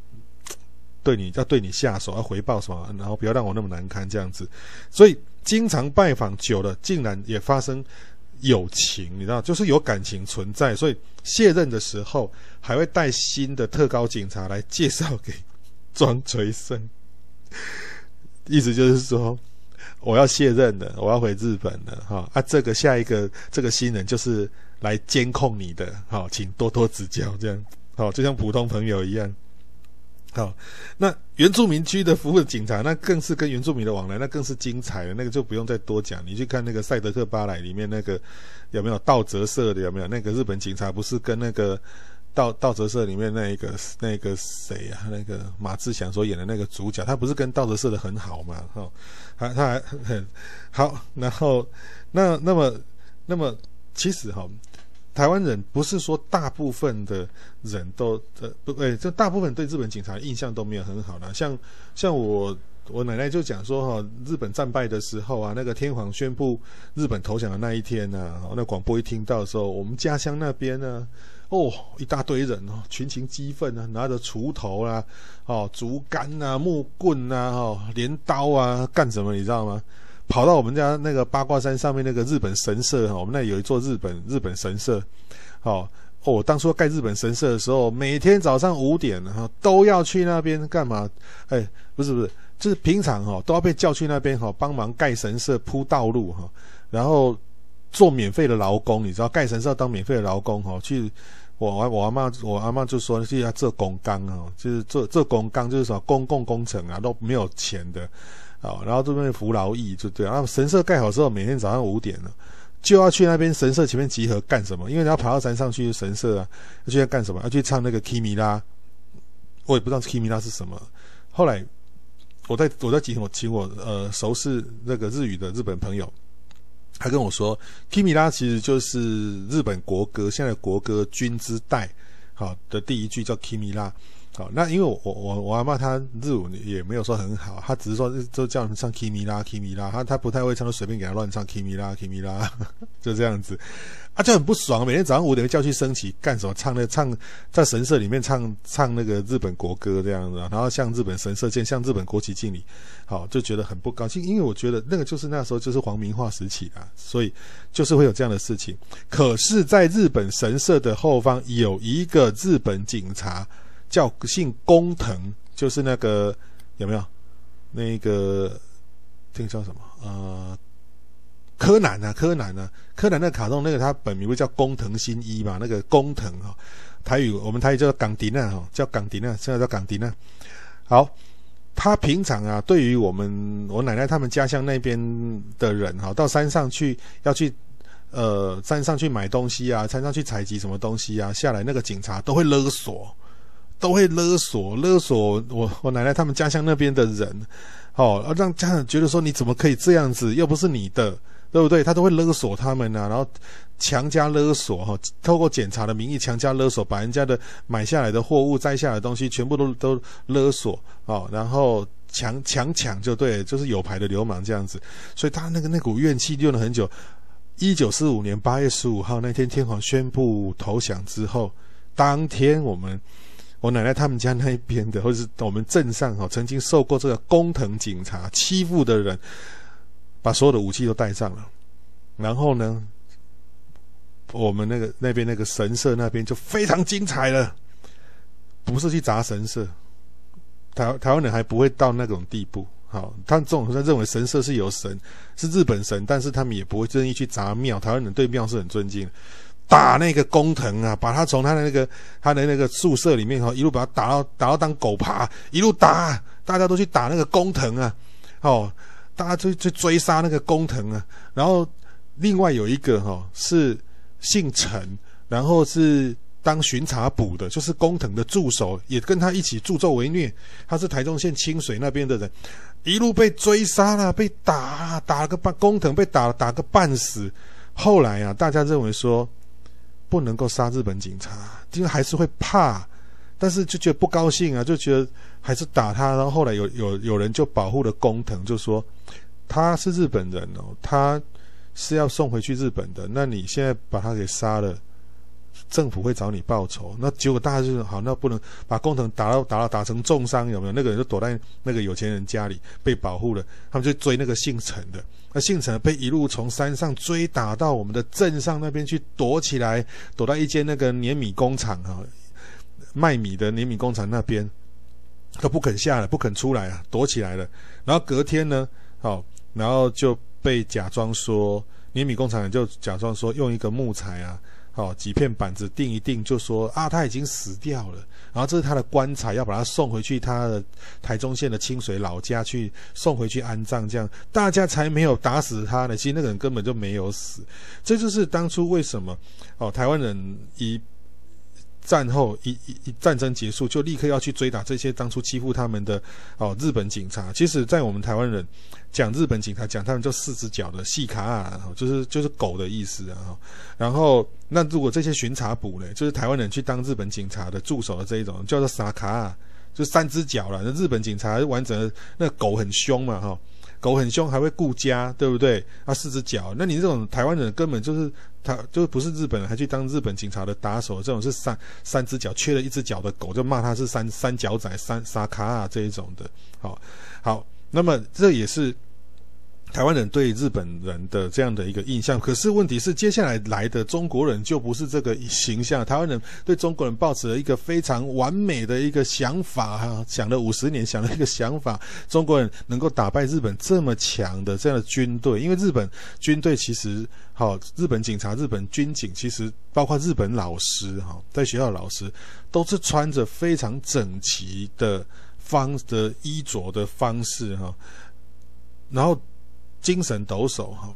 对你要对你下手，要回报什么，然后不要让我那么难堪这样子，所以经常拜访久了，竟然也发生友情，你知道，就是有感情存在。所以卸任的时候，还会带新的特高警察来介绍给庄垂生，意思就是说我要卸任了，我要回日本了，哈啊，这个下一个这个新人就是来监控你的，好，请多多指教，这样好，就像普通朋友一样。好，那原住民区的服务警察，那更是跟原住民的往来，那更是精彩的。那个就不用再多讲，你去看那个《赛德克巴莱》里面那个有没有道泽社的？有没有那个日本警察？不是跟那个道道泽社里面那一个那个谁呀、啊？那个马志祥所演的那个主角，他不是跟道泽社的很好嘛？哈，他他还很好。然后那那么那么其实哈，台湾人不是说大部分的人都呃不对，这大部分对日本警察印象都没有很好的。像像我我奶奶就讲说哈，日本战败的时候啊，那个天皇宣布日本投降的那一天呢、啊，那广播一听到的时候，我们家乡那边呢，哦，一大堆人哦，群情激愤啊，拿着锄头啊，哦，竹竿啊，木棍啊，哦，镰刀啊，干什么你知道吗？跑到我们家那个八卦山上面那个日本神社哈，我们那有一座日本日本神社，哦哦，当初盖日本神社的时候，每天早上五点哈都要去那边干嘛？哎，不是不是，就是平常哈都要被叫去那边哈帮忙盖神社铺道路哈，然后做免费的劳工，你知道盖神社当免费的劳工哈去，我我阿妈我阿妈就说是要做公工啊，就是做做公工就是什么公共工程啊都没有钱的。哦，然后这边服劳役就对，然后神社盖好之后，每天早上五点了，就要去那边神社前面集合干什么？因为你要爬到山上去神社啊，要去要干什么？要去唱那个 Kimira，我也不知道 Kimira 是什么。后来我在我在集合，我请我呃熟识那个日语的日本朋友，他跟我说 Kimira 其实就是日本国歌，现在国歌《君之代》好的第一句叫 Kimira。好，那因为我我我阿嬷她日文也没有说很好，她只是说就叫人唱 Kimi 啦 Kimi 啦，她她不太会唱，就随便给她乱唱 Kimi 啦 Kimi 啦，就这样子，啊就很不爽，每天早上五点叫去升旗干什么？唱那唱在神社里面唱唱那个日本国歌这样子，然后向日本神社见，向日本国旗敬礼，好就觉得很不高兴，因为我觉得那个就是那时候就是皇民化时期啊，所以就是会有这样的事情。可是，在日本神社的后方有一个日本警察。叫姓工藤，就是那个有没有？那个这个叫什么？呃，柯南啊，柯南啊，柯南那个卡通，那个他本名不叫工藤新一嘛？那个工藤哈，台语我们台语叫港迪娜哈，叫港迪娜，现在叫港迪娜。好，他平常啊，对于我们我奶奶他们家乡那边的人哈，到山上去要去呃山上去买东西啊，山上去采集什么东西啊，下来那个警察都会勒索。都会勒索勒索我我奶奶他们家乡那边的人，哦，让家长觉得说你怎么可以这样子，又不是你的，对不对？他都会勒索他们啊，然后强加勒索哈，透过检查的名义强加勒索，把人家的买下来的货物摘下来的东西全部都都勒索哦，然后强强抢就对，就是有牌的流氓这样子，所以他那个那股怨气用了很久。一九四五年八月十五号那天，天皇宣布投降之后，当天我们。我奶奶他们家那一边的，或者是我们镇上哈，曾经受过这个工藤警察欺负的人，把所有的武器都带上了。然后呢，我们那个那边那个神社那边就非常精彩了，不是去砸神社，台台湾人还不会到那种地步。好，他们这种人认为神社是有神，是日本神，但是他们也不会任意去砸庙。台湾人对庙是很尊敬。打那个工藤啊，把他从他的那个他的那个宿舍里面哈，一路把他打到打到当狗爬，一路打，大家都去打那个工藤啊，哦，大家去去追杀那个工藤啊。然后另外有一个哈是姓陈，然后是当巡查补的，就是工藤的助手，也跟他一起助纣为虐。他是台中县清水那边的人，一路被追杀了，被打打了个半，工藤被打打个半死。后来啊，大家认为说。不能够杀日本警察，因为还是会怕，但是就觉得不高兴啊，就觉得还是打他。然后后来有有有人就保护了工藤，就说他是日本人哦，他是要送回去日本的。那你现在把他给杀了，政府会找你报仇。那结果大家就说好，那不能把工藤打到打到打成重伤，有没有？那个人就躲在那个有钱人家里被保护了。他们就追那个姓陈的。那姓陈被一路从山上追打到我们的镇上那边去躲起来，躲到一间那个碾米工厂啊，卖米的碾米工厂那边，他不肯下来，不肯出来啊，躲起来了。然后隔天呢，好，然后就被假装说碾米工厂就假装说用一个木材啊。哦，几片板子钉一钉，就说啊，他已经死掉了。然后这是他的棺材，要把他送回去他的台中县的清水老家去送回去安葬，这样大家才没有打死他呢。其实那个人根本就没有死。这就是当初为什么哦，台湾人一战后一一一战争结束，就立刻要去追打这些当初欺负他们的哦日本警察。其实，在我们台湾人讲日本警察，讲他们就四只脚的细卡啊，就是就是狗的意思啊。然后，那如果这些巡查捕呢，就是台湾人去当日本警察的助手的这一种，叫做萨卡，就三只脚了。那日本警察完整的，那狗很凶嘛，哈。狗很凶，还会顾家，对不对？啊，四只脚，那你这种台湾人根本就是他，就不是日本人，还去当日本警察的打手，这种是三三只脚，缺了一只脚的狗，就骂他是三三脚仔、三沙卡啊这一种的。好，好，那么这也是。台湾人对日本人的这样的一个印象，可是问题是，接下来来的中国人就不是这个形象。台湾人对中国人抱持了一个非常完美的一个想法，哈，想了五十年，想了一个想法，中国人能够打败日本这么强的这样的军队，因为日本军队其实，好，日本警察、日本军警，其实包括日本老师，哈，在学校老师都是穿着非常整齐的方的衣着的方式，哈，然后。精神抖擞哈，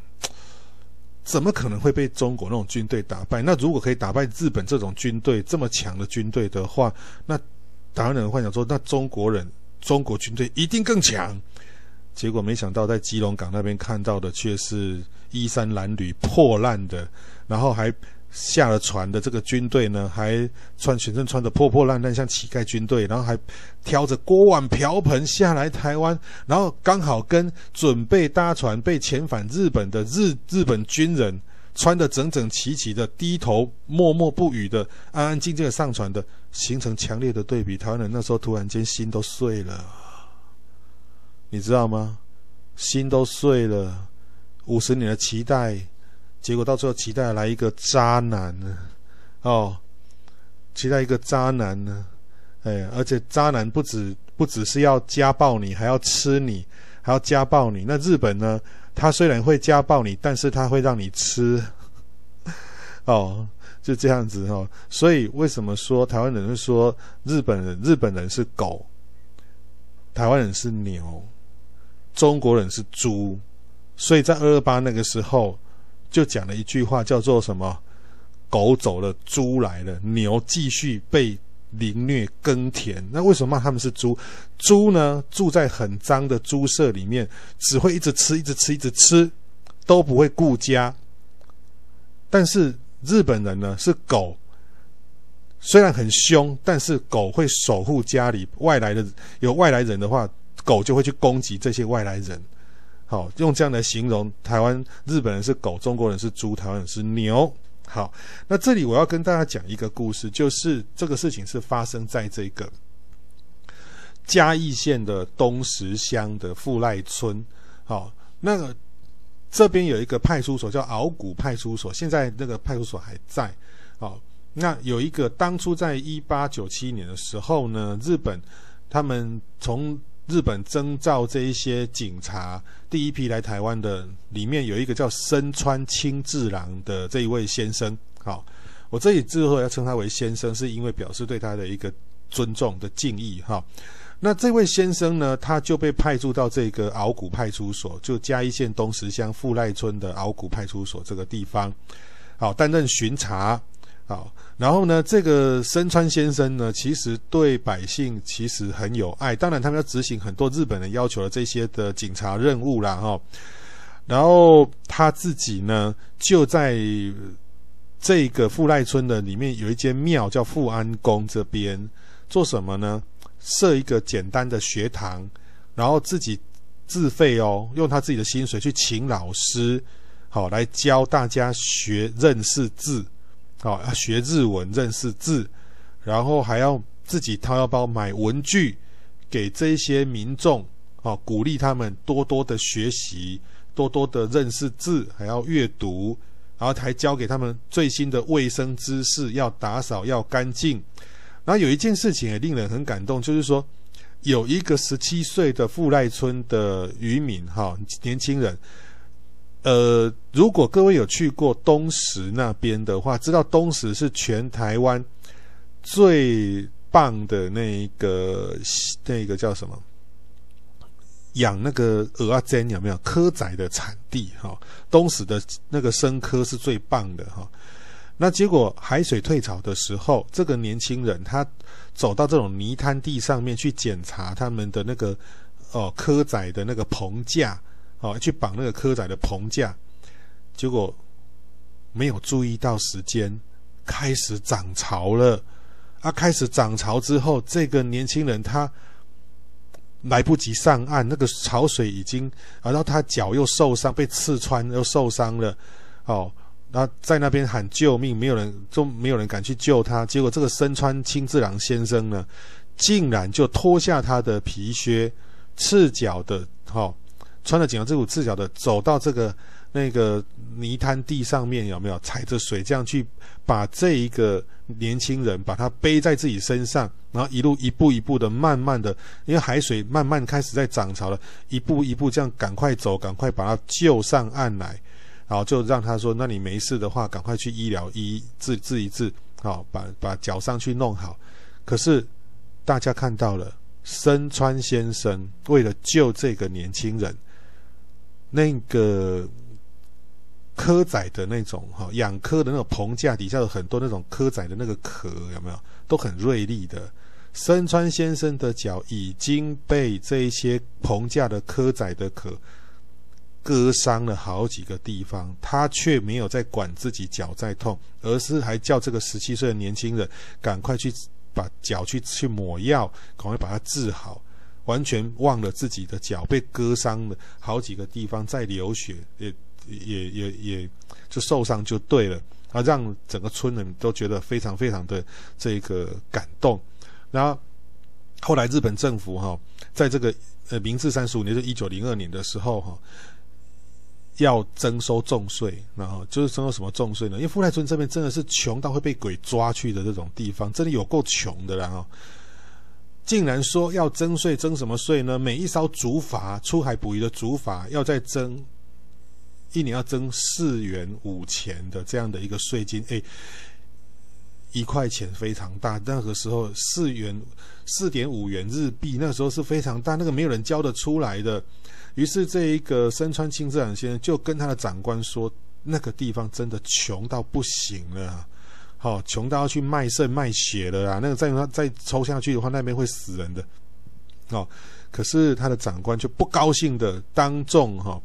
怎么可能会被中国那种军队打败？那如果可以打败日本这种军队这么强的军队的话，那台湾人幻想说，那中国人中国军队一定更强。结果没想到在基隆港那边看到的却是衣衫褴褛、破烂的，然后还。下了船的这个军队呢，还穿全身穿的破破烂烂，像乞丐军队，然后还挑着锅碗瓢盆下来台湾，然后刚好跟准备搭船被遣返日本的日日本军人穿的整整齐齐的，低头默默不语的，安安静静的上船的，形成强烈的对比。台湾人那时候突然间心都碎了，你知道吗？心都碎了，五十年的期待。结果到最后，期待来一个渣男呢，哦，期待一个渣男呢，哎，而且渣男不止不只是要家暴你，还要吃你，还要家暴你。那日本呢？他虽然会家暴你，但是他会让你吃，哦，就这样子哦。所以为什么说台湾人会说日本人日本人是狗，台湾人是牛，中国人是猪？所以在二二八那个时候。就讲了一句话，叫做什么？狗走了，猪来了，牛继续被凌虐耕田。那为什么骂他们是猪？猪呢，住在很脏的猪舍里面，只会一直吃，一直吃，一直吃，都不会顾家。但是日本人呢，是狗，虽然很凶，但是狗会守护家里。外来的有外来人的话，狗就会去攻击这些外来人。好，用这样来形容台湾，日本人是狗，中国人是猪，台湾人是牛。好，那这里我要跟大家讲一个故事，就是这个事情是发生在这个嘉义县的东石乡的富赖村。好，那个这边有一个派出所叫鳌鼓派出所，现在那个派出所还在。好，那有一个当初在一八九七年的时候呢，日本他们从日本征召这一些警察，第一批来台湾的里面有一个叫深川清治郎的这一位先生。好，我这里之后要称他为先生，是因为表示对他的一个尊重的敬意。哈，那这位先生呢，他就被派驻到这个鳌谷派出所，就嘉义县东石乡富赖村的鳌谷派出所这个地方，好，担任巡查。好，然后呢，这个深川先生呢，其实对百姓其实很有爱。当然，他们要执行很多日本人要求的这些的警察任务啦，哈。然后他自己呢，就在这个富赖村的里面有一间庙叫富安宫这边做什么呢？设一个简单的学堂，然后自己自费哦，用他自己的薪水去请老师，好来教大家学认识字。哦，要学日文，认识字，然后还要自己掏腰包买文具给这些民众，哦，鼓励他们多多的学习，多多的认识字，还要阅读，然后还教给他们最新的卫生知识，要打扫要干净。然后有一件事情也令人很感动，就是说有一个十七岁的富赖村的渔民，哈，年轻人。呃，如果各位有去过东石那边的话，知道东石是全台湾最棒的那个那个叫什么？养那个蚵仔煎有没有蚵仔的产地？哈，东石的那个生科是最棒的哈。那结果海水退潮的时候，这个年轻人他走到这种泥滩地上面去检查他们的那个哦蚵仔的那个棚架，哦去绑那个蚵仔的棚架，结果没有注意到时间，开始涨潮了。啊，开始涨潮之后，这个年轻人他来不及上岸，那个潮水已经，然后他脚又受伤，被刺穿又受伤了，哦。他在那边喊救命，没有人，就没有人敢去救他。结果这个森川清治郎先生呢，竟然就脱下他的皮靴，赤脚的，哈、哦，穿了紧身裤，赤脚的走到这个那个泥滩地上面，有没有踩着水这样去把这一个年轻人把他背在自己身上，然后一路一步一步的，慢慢的，因为海水慢慢开始在涨潮了，一步一步这样赶快走，赶快把他救上岸来。然后就让他说：“那你没事的话，赶快去医疗医治治一治，好，把把脚上去弄好。”可是大家看到了，森川先生为了救这个年轻人，那个蚵仔的那种哈养蚵的那种棚架底下有很多那种蚵仔的那个壳，有没有都很锐利的？深川先生的脚已经被这一些棚架的蚵仔的壳。割伤了好几个地方，他却没有在管自己脚在痛，而是还叫这个十七岁的年轻人赶快去把脚去去抹药，赶快把它治好，完全忘了自己的脚被割伤了好几个地方在流血，也也也也就受伤就对了，啊，让整个村人都觉得非常非常的这个感动。然后后来日本政府哈，在这个呃明治三十五年，就一九零二年的时候哈。要征收重税，然后就是征收什么重税呢？因为富濑村这边真的是穷到会被鬼抓去的这种地方，真的有够穷的啦！哈，竟然说要征税，征什么税呢？每一艘竹筏出海捕鱼的竹筏要再征一年要征四元五钱的这样的一个税金，哎，一块钱非常大。那个时候四元四点五元日币，那个时候是非常大，那个没有人交得出来的。于是，这一个森川清治郎先生就跟他的长官说：“那个地方真的穷到不行了，好、哦，穷到要去卖肾卖血了啊！那个再再抽下去的话，那边会死人的。”哦，可是他的长官就不高兴的当众哈、哦，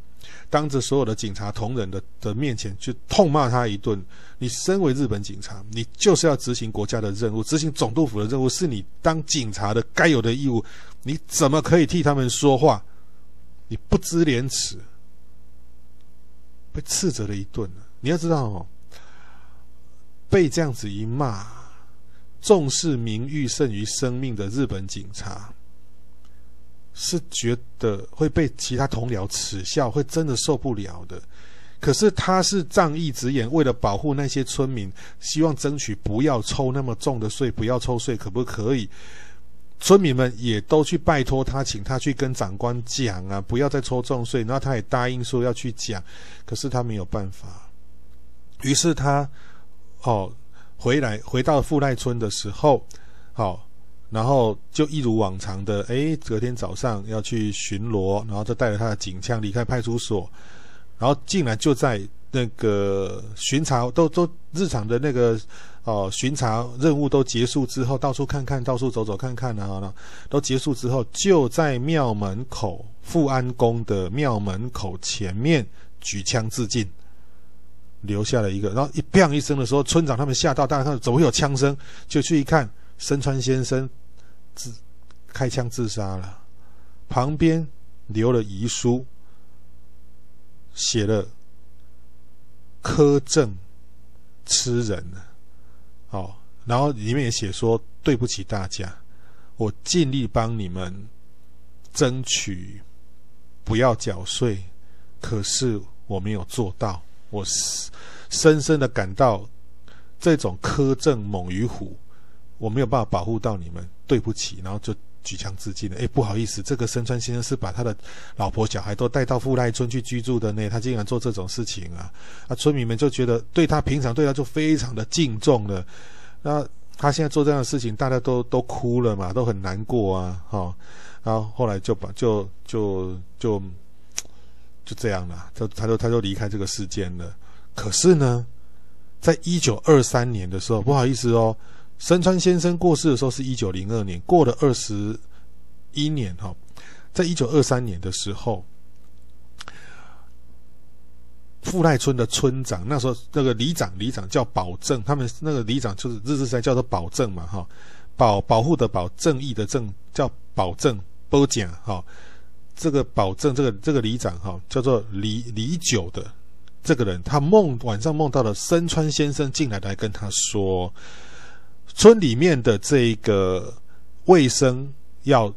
当着所有的警察同仁的的面前，去痛骂他一顿：“你身为日本警察，你就是要执行国家的任务，执行总督府的任务，是你当警察的该有的义务，你怎么可以替他们说话？”你不知廉耻，被斥责了一顿。你要知道哦，被这样子一骂，重视名誉胜于生命的日本警察，是觉得会被其他同僚耻笑，会真的受不了的。可是他是仗义执言，为了保护那些村民，希望争取不要抽那么重的税，不要抽税，可不可以？村民们也都去拜托他，请他去跟长官讲啊，不要再抽重税。然后他也答应说要去讲，可是他没有办法。于是他哦回来回到富赖村的时候，好、哦，然后就一如往常的，诶，隔天早上要去巡逻，然后就带着他的警枪离开派出所，然后竟然就在那个巡查都都日常的那个。哦，巡查任务都结束之后，到处看看，到处走走看看啊，都结束之后，就在庙门口富安宫的庙门口前面举枪自尽，留下了一个。然后一“砰”一声的时候，村长他们吓到，大家看怎么会有枪声，就去一看，深川先生自开枪自杀了，旁边留了遗书，写了“苛政吃人呢”。哦，然后里面也写说对不起大家，我尽力帮你们争取不要缴税，可是我没有做到，我深深的感到这种苛政猛于虎，我没有办法保护到你们，对不起，然后就举枪自尽了。哎，不好意思，这个深川先生是把他的老婆小孩都带到富赖村去居住的呢，他竟然做这种事情啊！啊，村民们就觉得对他平常对他就非常的敬重了。那他现在做这样的事情，大家都都哭了嘛，都很难过啊，哈、哦。然后后来就把就就就就这样了，就他就他就离开这个世间了。可是呢，在一九二三年的时候，不好意思哦，森川先生过世的时候是一九零二年，过了二十一年哈，在一九二三年的时候，富赖村的村长那时候那个里长里长叫保正，他们那个里长就是日治时代叫做保正嘛哈，保保护的保，正义的正叫保正波奖哈，这个保证这个这个里长哈叫做李李九的。这个人，他梦晚上梦到了森川先生进来，来跟他说，村里面的这个卫生要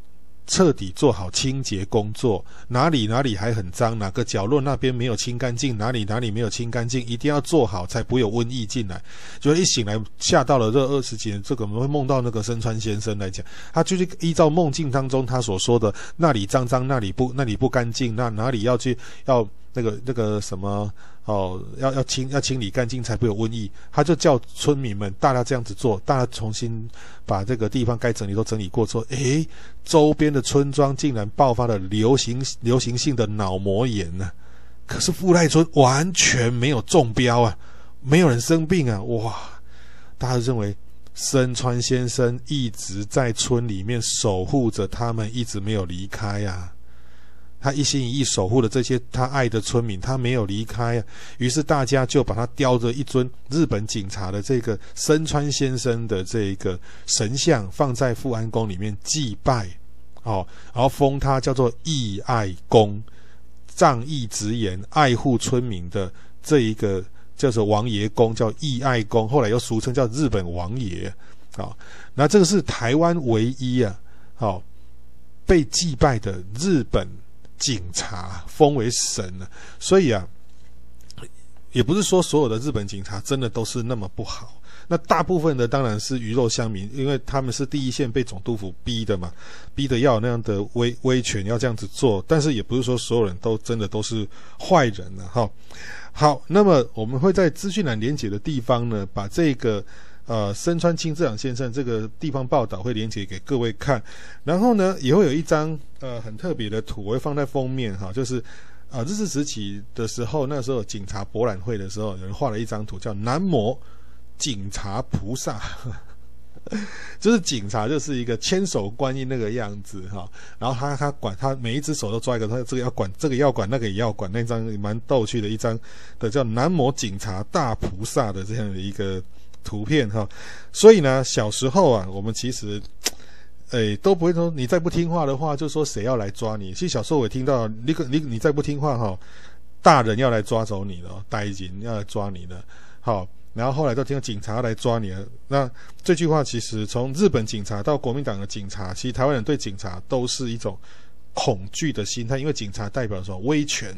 彻底做好清洁工作，哪里哪里还很脏，哪个角落那边没有清干净，哪里哪里没有清干净，一定要做好，才不有瘟疫进来。就一醒来吓到了这二十几年，这个会梦到那个森川先生来讲，他就是依照梦境当中他所说的，那里脏脏，那里不那里不干净，那哪里要去要。那个那个什么哦，要要清要清理干净才不会有瘟疫。他就叫村民们大家这样子做，大家重新把这个地方该整理都整理过之后，诶，周边的村庄竟然爆发了流行流行性的脑膜炎呢。可是富赖村完全没有中标啊，没有人生病啊，哇！大家认为森川先生一直在村里面守护着他们，一直没有离开呀。他一心一意守护了这些他爱的村民，他没有离开啊。于是大家就把他雕着一尊日本警察的这个森川先生的这一个神像放在富安宫里面祭拜，哦，然后封他叫做义爱公，仗义执言，爱护村民的这一个叫做王爷公，叫义爱公，后来又俗称叫日本王爷啊，那这个是台湾唯一啊，好，哦，被祭拜的日本。警察封为神了，所以啊，也不是说所有的日本警察真的都是那么不好。那大部分的当然是鱼肉乡民，因为他们是第一线被总督府逼的嘛，逼的要那样的威威权，要这样子做。但是也不是说所有人都真的都是坏人了哈。好，那么我们会在资讯栏连接的地方呢，把这个。呃，森川清治郎先生这个地方报道会连接给各位看，然后呢，也会有一张呃很特别的图，我会放在封面哈，就是啊、呃、日治时期的时候，那时候警察博览会的时候，有人画了一张图，叫南模警察菩萨，就是警察就是一个千手观音那个样子哈，然后他他管他每一只手都抓一个，他这个要管这个要管那个也要管，那张蛮逗趣的一张的叫南模警察大菩萨的这样的一个。图片哈，所以呢，小时候啊，我们其实，诶，都不会说你再不听话的话，就说谁要来抓你。其实小时候我也听到，你可你你再不听话哈，大人要来抓走你了，大人要来抓你了。好，然后后来都听到警察来抓你了。那这句话其实从日本警察到国民党的警察，其实台湾人对警察都是一种恐惧的心态，因为警察代表什么威权，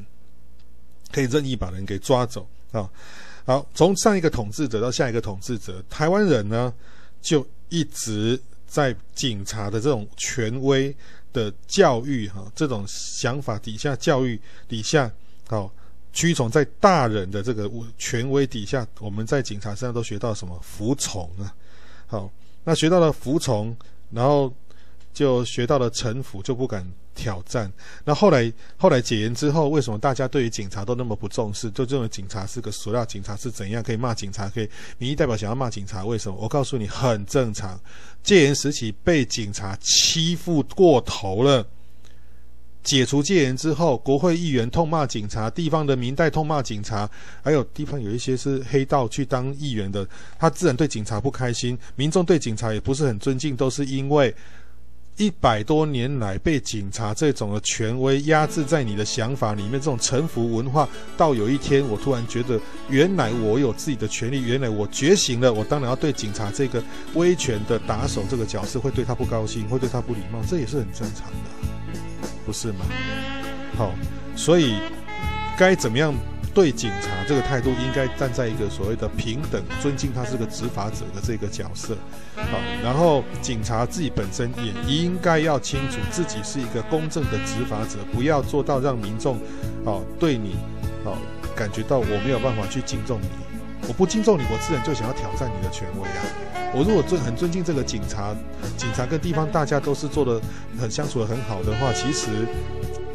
可以任意把人给抓走啊。好，从上一个统治者到下一个统治者，台湾人呢就一直在警察的这种权威的教育哈，这种想法底下，教育底下，好，屈从在大人的这个权威底下，我们在警察身上都学到什么？服从啊！好，那学到了服从，然后就学到了臣服，就不敢。挑战。那后来，后来解严之后，为什么大家对于警察都那么不重视？就认为警察是个塑料，警察是怎样可以骂警察？可以民意代表想要骂警察？为什么？我告诉你，很正常。戒严时期被警察欺负过头了。解除戒严之后，国会议员痛骂警察，地方的民代痛骂警察，还有地方有一些是黑道去当议员的，他自然对警察不开心。民众对警察也不是很尊敬，都是因为。一百多年来，被警察这种的权威压制在你的想法里面，这种臣服文化，到有一天，我突然觉得，原来我有自己的权利，原来我觉醒了，我当然要对警察这个威权的打手这个角色，会对他不高兴，会对他不礼貌，这也是很正常的，不是吗？好，所以该怎么样？对警察这个态度，应该站在一个所谓的平等、尊敬他是个执法者的这个角色，好，然后警察自己本身也应该要清楚自己是一个公正的执法者，不要做到让民众，哦，对你，哦，感觉到我没有办法去敬重你，我不敬重你，我自然就想要挑战你的权威啊。我如果尊很尊敬这个警察，警察跟地方大家都是做的很相处的很好的话，其实。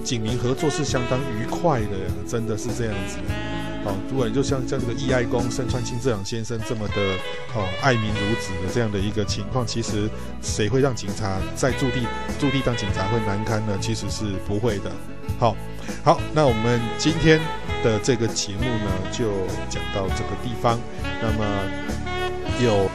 警民合作是相当愉快的，真的是这样子。哦，如果你就像像这个义爱公身川清治郎先生这么的哦爱民如子的这样的一个情况，其实谁会让警察在驻地驻地当警察会难堪呢？其实是不会的。好，好，那我们今天的这个节目呢，就讲到这个地方。那么有